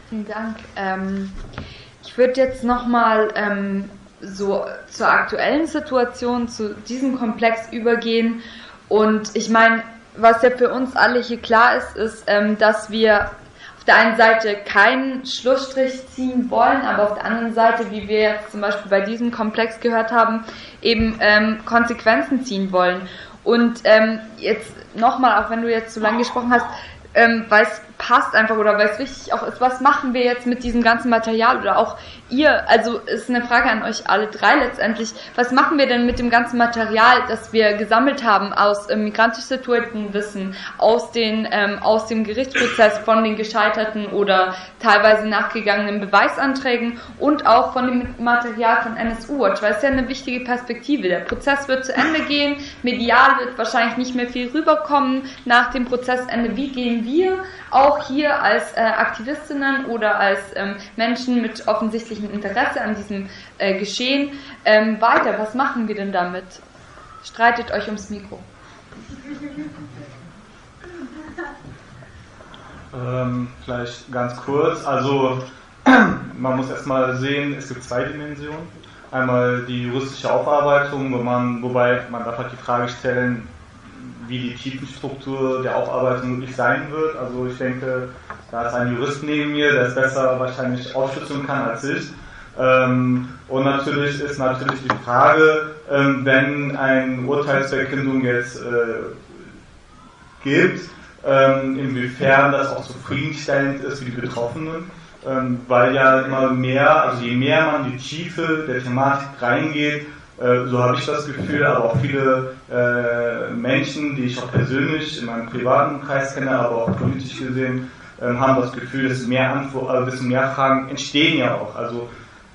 Vielen Dank. Ähm, ich würde jetzt nochmal ähm, so zur aktuellen Situation, zu diesem Komplex übergehen. Und ich meine, was ja für uns alle hier klar ist, ist, ähm, dass wir der einen Seite keinen Schlussstrich ziehen wollen, aber auf der anderen Seite, wie wir jetzt zum Beispiel bei diesem Komplex gehört haben, eben ähm, Konsequenzen ziehen wollen. Und ähm, jetzt nochmal, auch wenn du jetzt so lange gesprochen hast, ähm, weil es passt einfach oder weil es wichtig auch ist, was machen wir jetzt mit diesem ganzen Material oder auch ihr, also ist eine Frage an euch alle drei letztendlich, was machen wir denn mit dem ganzen Material, das wir gesammelt haben aus ähm, migrantisch situierten Wissen, aus, den, ähm, aus dem Gerichtsprozess von den gescheiterten oder teilweise nachgegangenen Beweisanträgen und auch von dem Material von NSU Watch, weil es ja eine wichtige Perspektive. Der Prozess wird zu Ende gehen, medial wird wahrscheinlich nicht mehr viel rüberkommen nach dem Prozessende. Wie gehen wir auch hier als äh, Aktivistinnen oder als ähm, Menschen mit offensichtlichem Interesse an diesem äh, Geschehen ähm, weiter? Was machen wir denn damit? Streitet euch ums Mikro. Ähm, vielleicht ganz kurz. Also [CLEARS THROAT] man muss erstmal sehen, es gibt zwei Dimensionen. Einmal die juristische Aufarbeitung, wo man, wobei man darf halt die Frage stellen, wie die Tiefenstruktur der Aufarbeitung wirklich sein wird. Also ich denke, da ist ein Jurist neben mir, der es besser wahrscheinlich aufschlüsseln kann als ich. Ähm, und natürlich ist natürlich die Frage, ähm, wenn ein Urteilsverkündung jetzt äh, gibt, ähm, inwiefern das auch zufriedenstellend ist für die Betroffenen, weil ja immer mehr, also je mehr man in die Tiefe der Thematik reingeht, so habe ich das Gefühl, aber auch viele äh, Menschen, die ich auch persönlich in meinem privaten Kreis kenne, aber auch politisch gesehen, ähm, haben das Gefühl, dass mehr Antwort, also desto mehr Fragen entstehen ja auch. Also,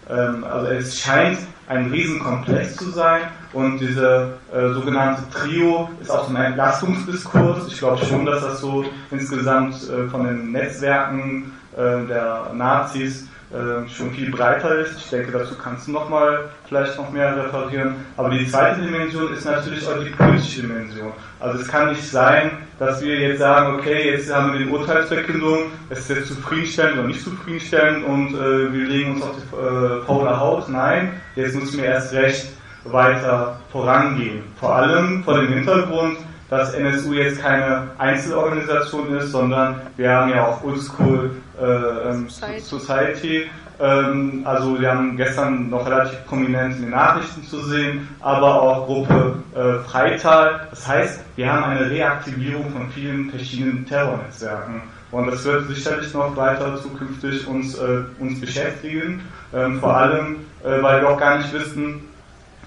ähm, also es scheint ein Riesenkomplex zu sein Und diese äh, sogenannte Trio ist auch so ein Entlastungsdiskurs. Ich glaube schon, dass das so insgesamt äh, von den Netzwerken äh, der Nazis äh, schon viel breiter ist. Ich denke, dazu kannst du nochmal vielleicht noch mehr referieren. Aber die zweite Dimension ist natürlich auch die politische Dimension. Also es kann nicht sein, dass wir jetzt sagen, okay, jetzt haben wir die Urteilsverkündung, es ist jetzt zufriedenstellend oder nicht zufriedenstellend und äh, wir legen uns auf die äh, faule Haut. Nein, jetzt müssen wir erst recht weiter vorangehen. Vor allem vor dem Hintergrund, dass NSU jetzt keine Einzelorganisation ist, sondern wir haben ja auch Oldschool äh, ähm, Society. Ähm, also wir haben gestern noch relativ prominent in den Nachrichten zu sehen, aber auch Gruppe äh, Freital. Das heißt, wir haben eine Reaktivierung von vielen verschiedenen Terrornetzwerken. Und das wird sicherlich noch weiter zukünftig uns, äh, uns beschäftigen, ähm, vor allem, äh, weil wir auch gar nicht wissen,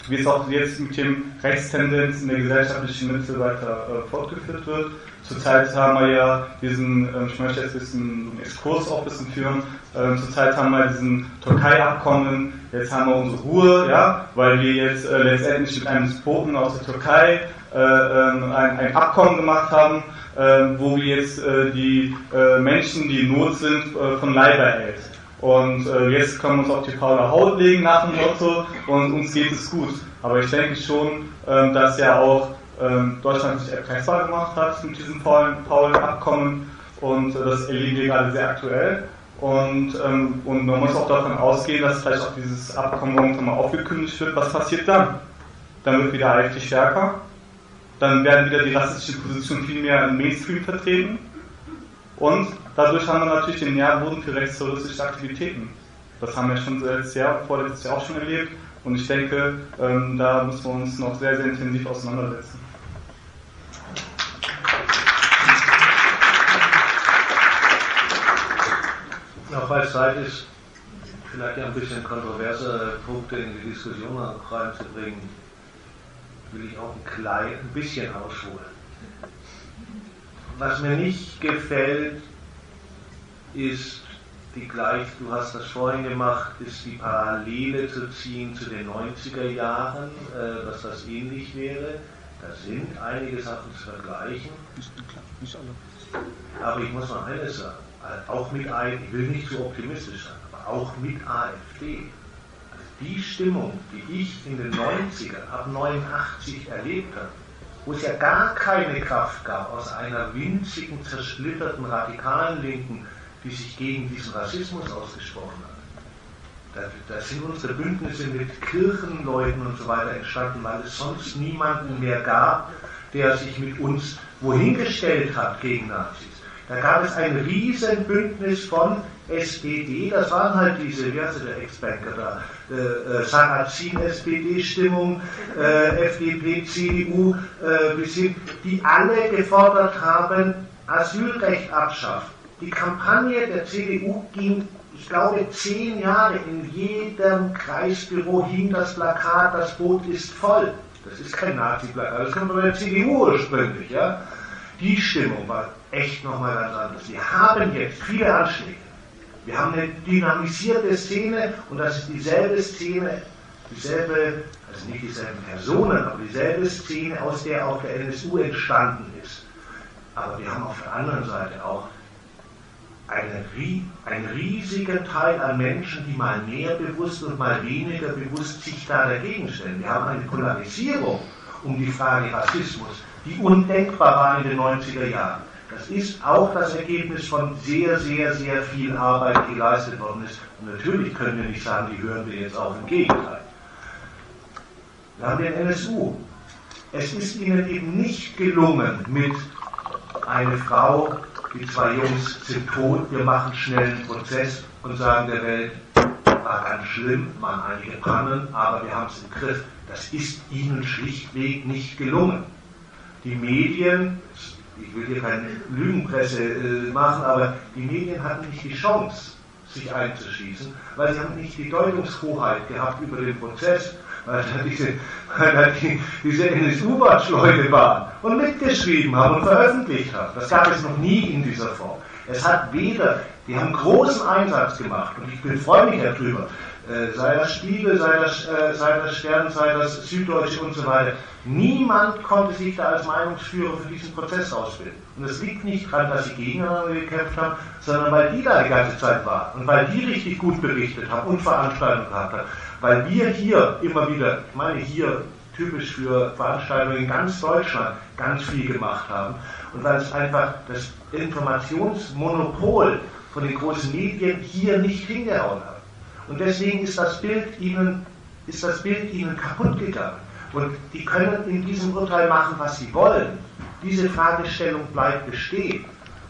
wie es auch jetzt mit dem Rechtstendenz in der gesellschaftlichen Mitte weiter äh, fortgeführt wird. Zurzeit haben wir ja diesen, äh, ich möchte jetzt ein bisschen Exkurs auch ein bisschen führen, äh, zurzeit haben wir diesen Türkei-Abkommen, jetzt haben wir unsere Ruhe, ja, weil wir jetzt äh, letztendlich mit einem Despoten aus der Türkei äh, ähm, ein, ein, Abkommen gemacht haben, äh, wo wir jetzt äh, die Menschen, die in Not sind, von Leibe hält. Und äh, jetzt können wir uns auf die faule Haut legen nach dem Motto und uns geht es gut. Aber ich denke schon, ähm, dass ja auch ähm, Deutschland sich erpressbar gemacht hat mit diesem faulen, faulen Abkommen und äh, das erleben wir gerade sehr aktuell. Und, ähm, und man muss auch davon ausgehen, dass vielleicht auch dieses Abkommen irgendwann mal aufgekündigt wird. Was passiert dann? Dann wird wieder AfD stärker. Dann werden wieder die rassistische Position viel mehr im Mainstream vertreten. Und dadurch haben wir natürlich den Nährboden für rechtsterroristische Aktivitäten. Das haben wir schon Jahr, vorletztes Jahr auch schon erlebt. Und ich denke, ähm, da müssen wir uns noch sehr, sehr intensiv auseinandersetzen. Noch weil Zeit ist, vielleicht ein bisschen kontroverse Punkte in die Diskussion reinzubringen, will ich auch ein klein ein bisschen ausholen. Was mir nicht gefällt, ist die gleich, du hast das vorhin gemacht, ist die Parallele zu ziehen zu den 90er Jahren, äh, dass das ähnlich wäre. Da sind einige Sachen zu vergleichen. Aber ich muss noch eines sagen, äh, auch mit AfD, ich will nicht zu optimistisch sein, aber auch mit AfD. Also die Stimmung, die ich in den 90ern, ab 89 erlebt habe, wo es ja gar keine Kraft gab aus einer winzigen, zersplitterten, radikalen Linken, die sich gegen diesen Rassismus ausgesprochen hat. Da, da, sind unsere Bündnisse mit Kirchenleuten und so weiter entstanden, weil es sonst niemanden mehr gab, der sich mit uns wohin gestellt hat gegen Nazis. Da gab es ein Riesenbündnis von SPD, das waren halt diese, wie heißt der Ex-Banker da, äh, äh Sarrazin-SPD-Stimmung, äh, FDP, CDU, äh, bis hin, die alle gefordert haben, Asylrecht abschaffen. Die Kampagne der CDU ging, ich glaube, zehn Jahre. In jedem Kreisbüro hing das Plakat, das Boot ist voll. Das ist kein Nazi-Plakat, das kommt von der CDU ursprünglich. Ja? Die Stimmung war echt nochmal ganz anders. Wir haben jetzt viele Anschläge. Wir haben eine dynamisierte Szene und das ist dieselbe Szene, dieselbe, also nicht dieselben Personen, aber dieselbe Szene, aus der auch der NSU entstanden ist. Aber wir haben auf der anderen Seite auch eine, einen riesigen Teil an Menschen, die mal mehr bewusst und mal weniger bewusst sich da dagegen stellen. Wir haben eine Polarisierung um die Frage Rassismus, die undenkbar war in den 90er Jahren. Das ist auch das Ergebnis von sehr, sehr, sehr viel Arbeit, die geleistet worden ist. Und natürlich können wir nicht sagen, die hören wir jetzt auf, im Gegenteil. Wir haben den NSU. Es ist ihnen eben nicht gelungen, mit einer Frau die zwei Jungs sind tot, wir machen schnell einen Prozess und sagen der Welt, war ganz schlimm, waren einige Pannen, aber wir haben es im Griff. Das ist ihnen schlichtweg nicht gelungen. Die Medien, ich will hier keine Lügenpresse äh, machen, aber die Medien hatten nicht die Chance, sich einzuschießen, weil sie haben nicht die Deutungshoheit gehabt über den Prozess weil da diese, diese NSU-Watch-Leute waren und mitgeschrieben haben und veröffentlicht haben. Das gab es noch nie in dieser Form. Es hat weder, die haben großen Einsatz gemacht und ich freue mich darüber. Äh, sei das Spiegel, sei das, äh, sei das Stern, sei das Süddeutsche und so weiter. Niemand konnte sich da als Meinungsführer für diesen Prozess ausbilden. Und es liegt nicht daran, dass sie gegeneinander gekämpft haben, sondern weil die da die ganze Zeit waren und weil die richtig gut berichtet haben und Veranstaltungen gehabt haben. Weil wir hier immer wieder, ich meine hier typisch für Veranstaltungen in ganz Deutschland, ganz viel gemacht haben. Und weil es einfach das Informationsmonopol von den großen Medien hier nicht hingehauen hat. Und deswegen ist das Bild ihnen, ist das Bild ihnen kaputt gegangen. Und die können in diesem Urteil machen, was sie wollen. Diese Fragestellung bleibt bestehen.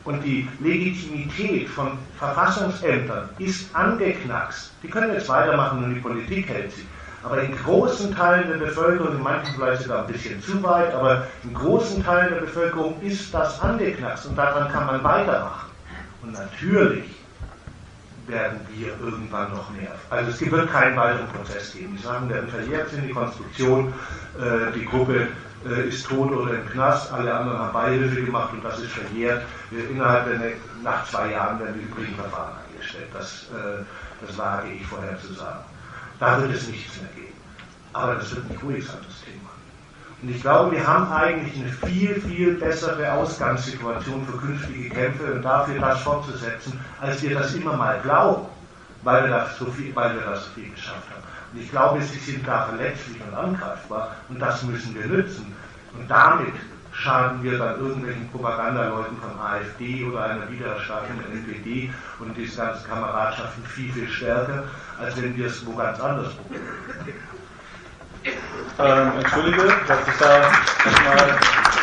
Und die Legitimität von Verfassungsämtern ist angeknackst. Die können jetzt weitermachen und die Politik hält sie. Aber in großen Teilen der Bevölkerung, in manchen vielleicht sogar ein bisschen zu weit, aber in großen Teilen der Bevölkerung ist das angeknackst und daran kann man weitermachen. Und natürlich werden wir irgendwann noch mehr. Also es wird keinen weiteren Prozess geben. Die Sachen werden verjährt sind, die Konstruktion, äh, die Gruppe äh, ist tot oder im Knast, alle anderen haben Beihilfe gemacht und das ist verjährt. Wir, innerhalb der, nach zwei Jahren werden die übrigen Verfahren eingestellt. Das, äh, das wage ich vorher zu sagen. Da wird es nichts mehr geben. Aber das wird nicht ruhig sein, das Thema. Und ich glaube, wir haben eigentlich eine viel, viel bessere Ausgangssituation für künftige Kämpfe und dafür das fortzusetzen, als wir das immer mal glauben, weil wir das so viel, weil wir das so viel geschafft haben. Und ich glaube, sie sind da verletzlich und angreifbar und das müssen wir nützen. Und damit schaden wir dann irgendwelchen Propagandaleuten von AfD oder einer widerstarkenden NPD und diesen ganzen Kameradschaften viel, viel stärker, als wenn wir es wo ganz anders probieren. Ähm, entschuldige, dass ich da nochmal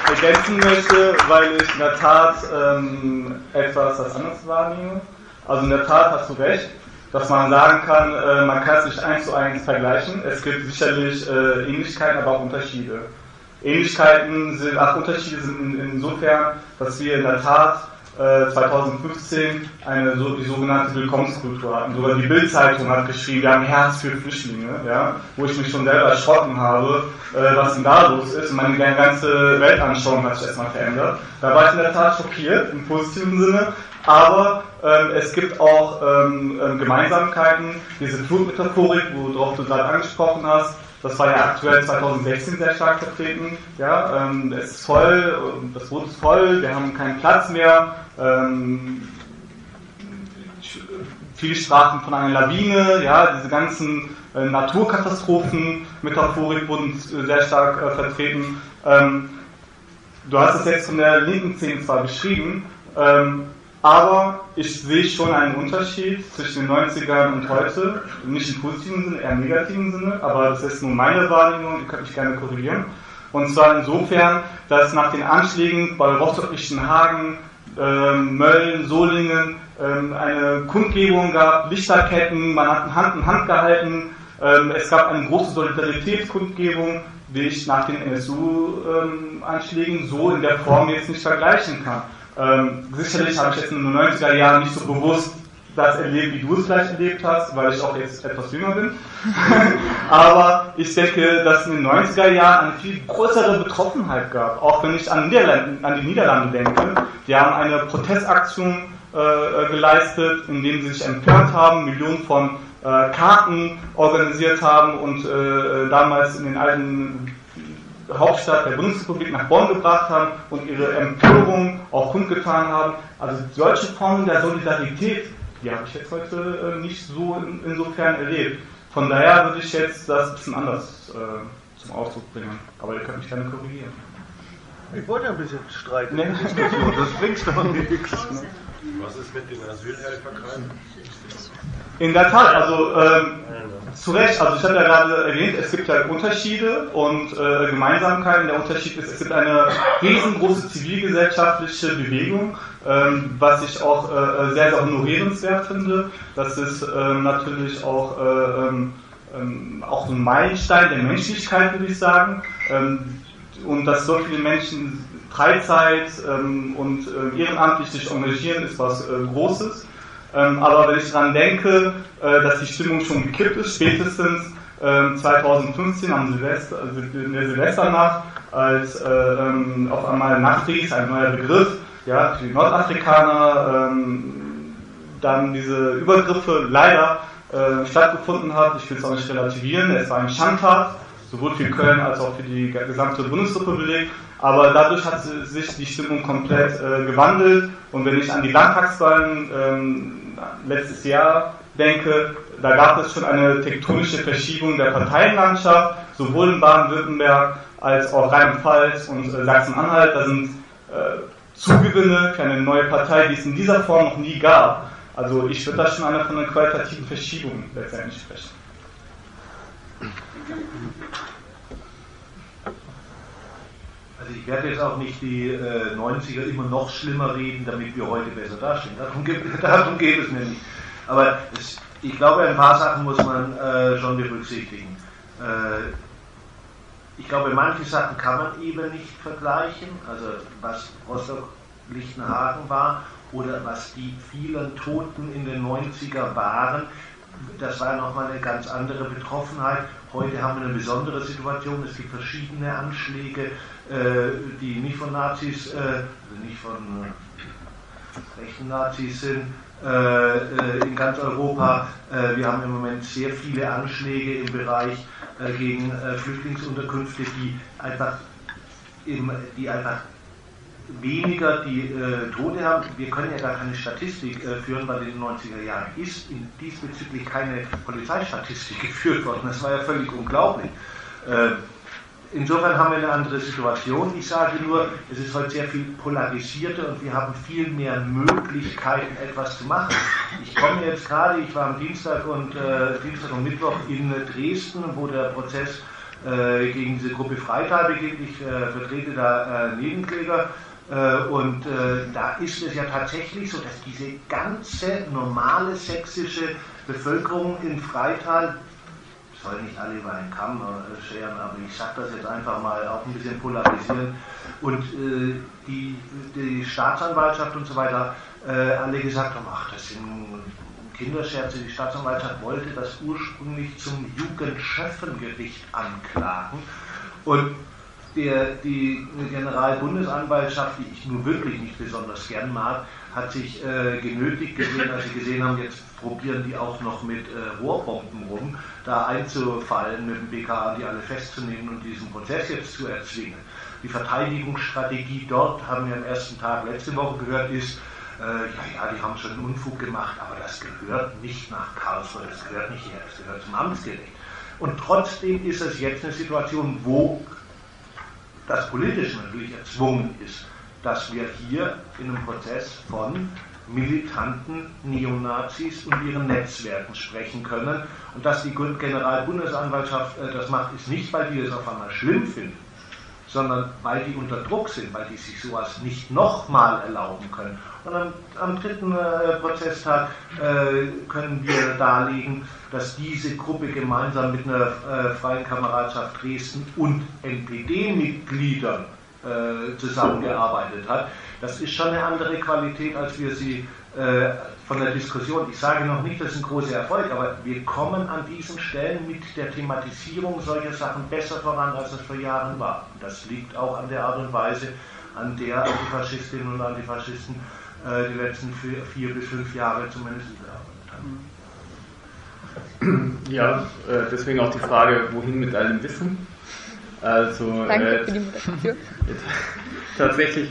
ergänzen möchte, weil ich in der Tat ähm, etwas das anderes wahrnehme. Also in der Tat hast du recht, dass man sagen kann, äh, man kann es nicht eins zu eins vergleichen. Es gibt sicherlich äh, Ähnlichkeiten, aber auch Unterschiede. Ähnlichkeiten sind, ach, Unterschiede sind in, insofern, dass wir in der Tat 2015 äh, eine so, die sogenannte Willkommenskultur hatten. Sogar die Bildzeitung hat geschrieben, wir haben Herz für Flüchtlinge, ja, wo ich mich schon selber erschrocken habe, äh, was denn da los ist. Und meine ganze Weltanschauung hat sich erstmal verändert. Da war ich in der Tat schockiert, im positiven Sinne. Aber ähm, es gibt auch ähm, ähm Gemeinsamkeiten, diese Flutmetaphorik, worauf du gerade angesprochen hast, das war ja aktuell 2016 sehr stark vertreten. Ja, ähm, es ist voll, das Boot ist voll, wir haben keinen Platz mehr. Ähm, viele sprachen von einer Lawine, ja, diese ganzen äh, Naturkatastrophen, Metaphorik wurden äh, sehr stark äh, vertreten. Ähm, du hast es jetzt von der linken Szene zwar beschrieben, ähm, aber ich sehe schon einen Unterschied zwischen den 90ern und heute. Nicht im positiven Sinne, eher im negativen Sinne, aber das ist nur meine Wahrnehmung, ihr könnt mich gerne korrigieren. Und zwar insofern, dass nach den Anschlägen bei Rostock-Lichtenhagen, ähm, Mölln, Solingen ähm, eine Kundgebung gab, Lichterketten, man hat Hand in Hand gehalten, ähm, es gab eine große Solidaritätskundgebung, die ich nach den NSU-Anschlägen so in der Form jetzt nicht vergleichen kann. Ähm, sicherlich habe ich jetzt in den 90er Jahren nicht so bewusst das erlebt, wie du es vielleicht erlebt hast, weil ich auch jetzt etwas jünger bin. [LAUGHS] Aber ich denke, dass es in den 90er Jahren eine viel größere Betroffenheit gab. Auch wenn ich an, Niederlande, an die Niederlande denke. Die haben eine Protestaktion äh, geleistet, indem sie sich empört haben, Millionen von äh, Karten organisiert haben und äh, damals in den alten Hauptstadt der Bundesrepublik nach Bonn gebracht haben und ihre Empörung auch kundgetan haben. Also solche Formen der Solidarität, die habe ich jetzt heute äh, nicht so in, insofern erlebt. Von daher würde ich jetzt das ein bisschen anders äh, zum Ausdruck bringen. Aber ihr könnt mich gerne korrigieren. Ich wollte ein bisschen streiten. Nee. Das bringt doch [LAUGHS] nichts. Was ist mit den Asylhelferkreisen? In der Tat, also ähm, zu Recht, also ich habe ja gerade erwähnt, es gibt ja Unterschiede und äh, Gemeinsamkeiten. Der Unterschied ist, es gibt eine riesengroße zivilgesellschaftliche Bewegung, ähm, was ich auch äh, sehr, sehr honorierenswert finde. Das ist äh, natürlich auch, äh, ähm, ähm, auch ein Meilenstein der Menschlichkeit, würde ich sagen. Ähm, und dass so viele Menschen Freizeit ähm, und äh, ehrenamtlich sich engagieren, ist was äh, Großes. Ähm, aber wenn ich daran denke, äh, dass die Stimmung schon gekippt ist, spätestens 2015 ähm, am Silvester, also in der Silvesternacht, als äh, ähm, auf einmal Nachkriegs, ein neuer Begriff, ja, für die Nordafrikaner, dann diese Übergriffe leider äh, stattgefunden hat. Ich will es auch nicht relativieren, es war ein Schandtat, sowohl für Köln als auch für die gesamte Bundesrepublik. Aber dadurch hat sich die Stimmung komplett äh, gewandelt. Und wenn ich an die Landtagswahlen ähm, letztes Jahr denke, da gab es schon eine tektonische Verschiebung der Parteienlandschaft, sowohl in Baden-Württemberg als auch Rheinland-Pfalz und äh, Sachsen-Anhalt. Da sind äh, Zugewinne für eine neue Partei, die es in dieser Form noch nie gab. Also ich würde da schon einer von einer qualitativen Verschiebung letztendlich sprechen. Also ich werde jetzt auch nicht die äh, 90er immer noch schlimmer reden, damit wir heute besser dastehen. Darum, [LAUGHS] darum geht es nicht. Aber es, ich glaube, ein paar Sachen muss man äh, schon berücksichtigen. Äh, ich glaube, manche Sachen kann man eben nicht vergleichen. Also was Rostock-Lichtenhagen war oder was die vielen Toten in den 90er waren, das war nochmal eine ganz andere Betroffenheit. Heute haben wir eine besondere Situation. Es gibt verschiedene Anschläge, die nicht von Nazis, äh, also nicht von äh, rechten Nazis sind, in ganz Europa. Wir haben im Moment sehr viele Anschläge im Bereich gegen Flüchtlingsunterkünfte, die einfach, die einfach weniger die äh, Tote haben. Wir können ja gar keine Statistik äh, führen, weil in den 90er Jahren ist in diesbezüglich keine Polizeistatistik [LAUGHS] geführt worden. Das war ja völlig unglaublich. Äh, insofern haben wir eine andere Situation. Ich sage nur, es ist heute sehr viel polarisierter und wir haben viel mehr Möglichkeiten, etwas zu machen. Ich komme jetzt gerade, ich war am Dienstag und, äh, Dienstag und Mittwoch in Dresden, wo der Prozess äh, gegen diese Gruppe Freital beginnt. Ich äh, vertrete da Nebenkläger äh, und äh, da ist es ja tatsächlich so, dass diese ganze normale sächsische Bevölkerung in Freital, soll nicht alle über einen Kamm äh, scheren, aber ich sage das jetzt einfach mal, auch ein bisschen polarisieren, und äh, die, die Staatsanwaltschaft und so weiter äh, alle gesagt haben, ach, das sind Kinderscherze, die Staatsanwaltschaft wollte das ursprünglich zum Jugendschöffengericht anklagen. Und der, die Generalbundesanwaltschaft, die ich nur wirklich nicht besonders gern mag, hat sich äh, genötigt gesehen, als sie gesehen haben, jetzt probieren die auch noch mit äh, Rohrbomben rum, da einzufallen mit dem BKA, die alle festzunehmen und diesen Prozess jetzt zu erzwingen. Die Verteidigungsstrategie dort, haben wir am ersten Tag letzte Woche gehört, ist, äh, ja, ja, die haben schon einen Unfug gemacht, aber das gehört nicht nach Karlsruhe, das gehört nicht her, das gehört zum Amtsgericht. Und trotzdem ist es jetzt eine Situation, wo das politisch natürlich erzwungen ist, dass wir hier in einem Prozess von militanten Neonazis und ihren Netzwerken sprechen können. Und dass die Generalbundesanwaltschaft äh, das macht, ist nicht, weil die es auf einmal schlimm finden, sondern weil die unter Druck sind, weil die sich sowas nicht nochmal erlauben können. Und am, am dritten äh, Prozesstag äh, können wir darlegen, dass diese Gruppe gemeinsam mit einer äh, Freien Kameradschaft Dresden und NPD-Mitgliedern äh, zusammengearbeitet hat. Das ist schon eine andere Qualität, als wir sie äh, von der Diskussion, ich sage noch nicht, das ist ein großer Erfolg, aber wir kommen an diesen Stellen mit der Thematisierung solcher Sachen besser voran, als es vor Jahren war. Das liegt auch an der Art und Weise, an der Antifaschistinnen und Antifaschisten äh, die letzten vier, vier, bis fünf Jahre zumindest gearbeitet haben. Ja, deswegen auch die Frage, wohin mit allem Wissen? Also, Danke äh, für die Moderation. [LAUGHS] tatsächlich,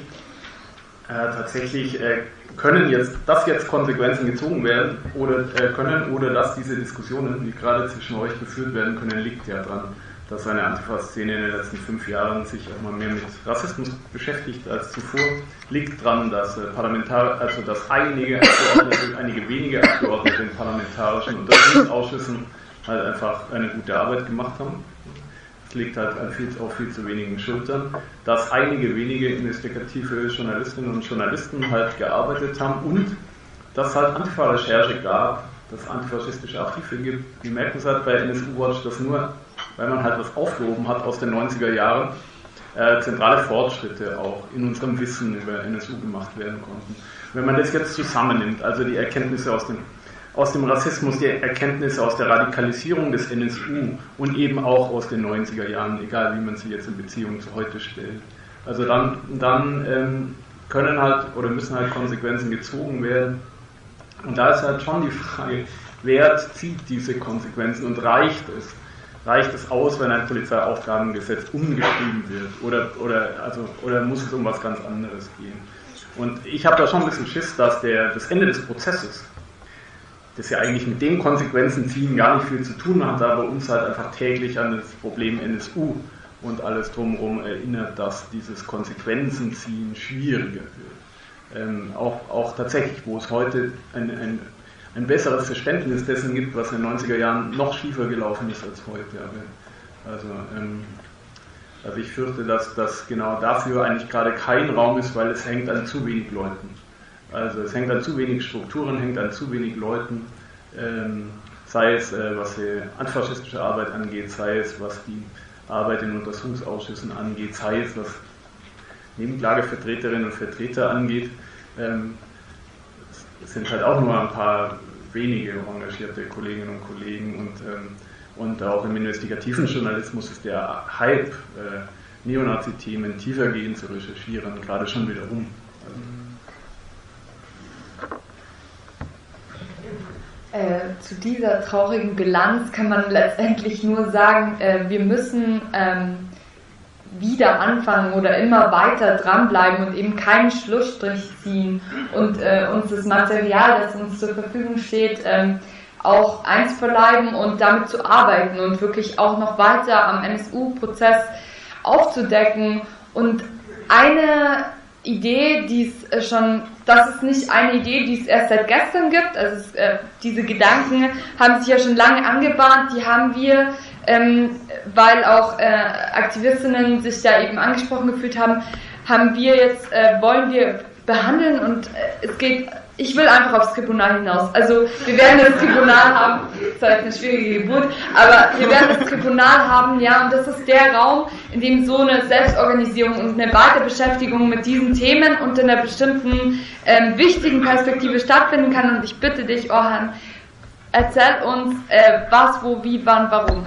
äh, tatsächlich äh, können jetzt, dass jetzt Konsequenzen gezogen werden oder äh, können oder dass diese Diskussionen, die gerade zwischen euch geführt werden können, liegt ja dran dass eine Antifa-Szene in den letzten fünf Jahren sich auch mal mehr mit Rassismus beschäftigt als zuvor, liegt daran, dass äh, Parlamentar also dass einige Abgeordnete, [LAUGHS] einige wenige Abgeordnete in parlamentarischen Untersuchungsausschüssen halt einfach eine gute Arbeit gemacht haben. Liegt halt viel, auf viel zu wenigen Schultern, dass einige wenige investigative Journalistinnen und Journalisten halt gearbeitet haben und dass halt Antifa-Recherche gab, dass antifaschistische Archive gibt. Wir merken es halt bei NSU Watch, dass nur weil man halt was aufgehoben hat aus den 90er Jahren, äh, zentrale Fortschritte auch in unserem Wissen über NSU gemacht werden konnten. Wenn man das jetzt zusammennimmt, also die Erkenntnisse aus dem, aus dem Rassismus, die Erkenntnisse aus der Radikalisierung des NSU und eben auch aus den 90er Jahren, egal wie man sie jetzt in Beziehung zu heute stellt, also dann, dann ähm, können halt oder müssen halt Konsequenzen gezogen werden. Und da ist halt schon die Frage, Wert zieht diese Konsequenzen und reicht es? Reicht es aus, wenn ein Polizeiaufgabengesetz umgeschrieben wird? Oder, oder, also, oder muss es um was ganz anderes gehen? Und ich habe da schon ein bisschen Schiss, dass der, das Ende des Prozesses, das ja eigentlich mit den Konsequenzen ziehen gar nicht viel zu tun hat, aber uns halt einfach täglich an das Problem NSU und alles drumherum erinnert, dass dieses Konsequenzen ziehen schwieriger wird. Ähm, auch, auch tatsächlich, wo es heute ein, ein, ein besseres Verständnis dessen gibt, was in den 90er Jahren noch schiefer gelaufen ist als heute. Aber, also, ähm, also ich fürchte, dass das genau dafür eigentlich gerade kein Raum ist, weil es hängt an zu wenig Leuten. Also es hängt an zu wenig Strukturen, hängt an zu wenig Leuten, ähm, sei es äh, was die antifaschistische Arbeit angeht, sei es was die Arbeit in Untersuchungsausschüssen angeht, sei es was Nebenklagevertreterinnen und Vertreter angeht. Ähm, es sind halt auch nur ein paar wenige engagierte Kolleginnen und Kollegen und, ähm, und auch im investigativen Journalismus ist der Hype, äh, Neonazi-Themen tiefergehend zu recherchieren, gerade schon wieder um. Äh, zu dieser traurigen Bilanz kann man letztendlich nur sagen, äh, wir müssen ähm, wieder anfangen oder immer weiter dranbleiben und eben keinen Schlussstrich ziehen und äh, uns das Material, das uns zur Verfügung steht, ähm, auch eins verleiben und damit zu arbeiten und wirklich auch noch weiter am NSU-Prozess aufzudecken. Und eine Idee, die es äh, schon, das ist nicht eine Idee, die es erst seit gestern gibt. Also es, äh, diese Gedanken haben sich ja schon lange angebahnt. Die haben wir, ähm, weil auch äh, Aktivistinnen sich da eben angesprochen gefühlt haben, haben wir jetzt äh, wollen wir behandeln und äh, es geht ich will einfach aufs Tribunal hinaus. Also wir werden das Tribunal haben, das ist halt eine schwierige Geburt, aber wir werden das Tribunal haben, ja, und das ist der Raum, in dem so eine Selbstorganisierung und eine Weiterbeschäftigung mit diesen Themen unter einer bestimmten ähm, wichtigen Perspektive stattfinden kann. Und ich bitte dich, Orhan, erzähl uns, äh, was, wo, wie, wann, warum.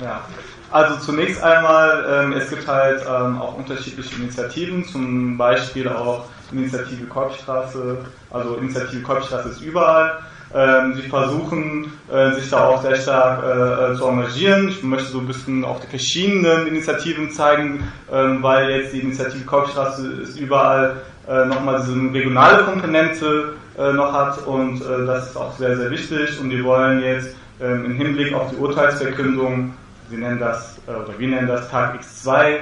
Ja. Also zunächst einmal, ähm, es gibt halt ähm, auch unterschiedliche Initiativen, zum Beispiel auch Initiative Kolbstraße, also Initiative Kolbstraße ist überall. Ähm, sie versuchen, äh, sich da auch sehr stark äh, äh, zu engagieren. Ich möchte so ein bisschen auch die verschiedenen Initiativen zeigen, ähm, weil jetzt die Initiative Kolbstraße ist überall äh, nochmal diese regionale Komponente äh, noch hat und äh, das ist auch sehr, sehr wichtig und wir wollen jetzt ähm, im Hinblick auf die Urteilsverkündung Sie nennen das, äh, oder wir nennen das Tag X2, äh,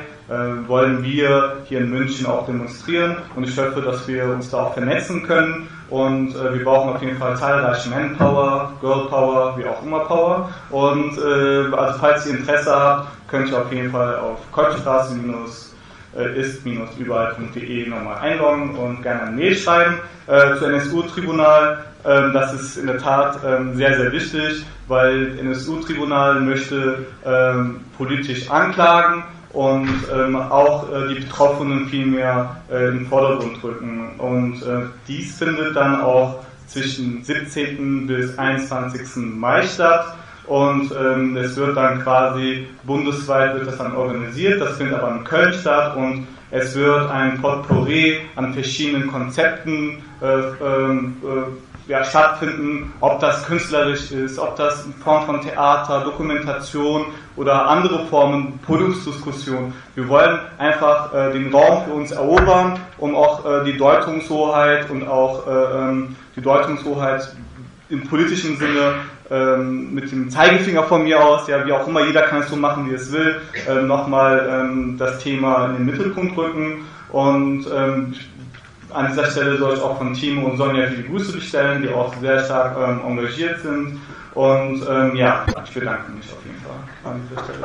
wollen wir hier in München auch demonstrieren. Und ich hoffe, dass wir uns da auch vernetzen können. Und äh, wir brauchen auf jeden Fall zahlreiche Manpower, Girlpower, wie auch immer Power. Und also falls ihr Interesse habt, könnt ihr auf jeden Fall auf Kolbstraße- ist-überall.de nochmal einloggen und gerne eine Mail schreiben äh, zu NSU-Tribunal. Ähm, das ist in der Tat ähm, sehr, sehr wichtig, weil NSU-Tribunal möchte ähm, politisch anklagen und ähm, auch äh, die Betroffenen viel mehr äh, in den Vordergrund rücken. Und äh, dies findet dann auch zwischen 17. bis 21. Mai statt. Und ähm, es wird dann quasi bundesweit wird das dann organisiert. Das findet aber in Köln statt und es wird ein Potpourri an verschiedenen Konzepten äh, ähm, äh, ja, stattfinden, ob das künstlerisch ist, ob das in Form von Theater, Dokumentation oder andere Formen, Podiumsdiskussion. Wir wollen einfach äh, den Raum für uns erobern, um auch äh, die Deutungshoheit und auch äh, ähm, die Deutungshoheit im politischen Sinne ähm, mit dem Zeigefinger von mir aus, ja, wie auch immer, jeder kann es so machen, wie es will, ähm, nochmal ähm, das Thema in den Mittelpunkt rücken und ähm, an dieser Stelle soll ich auch von Timo und Sonja viele Grüße bestellen, die auch sehr stark ähm, engagiert sind. Und ähm, ja, ich bedanke mich auf jeden Fall an dieser Stelle.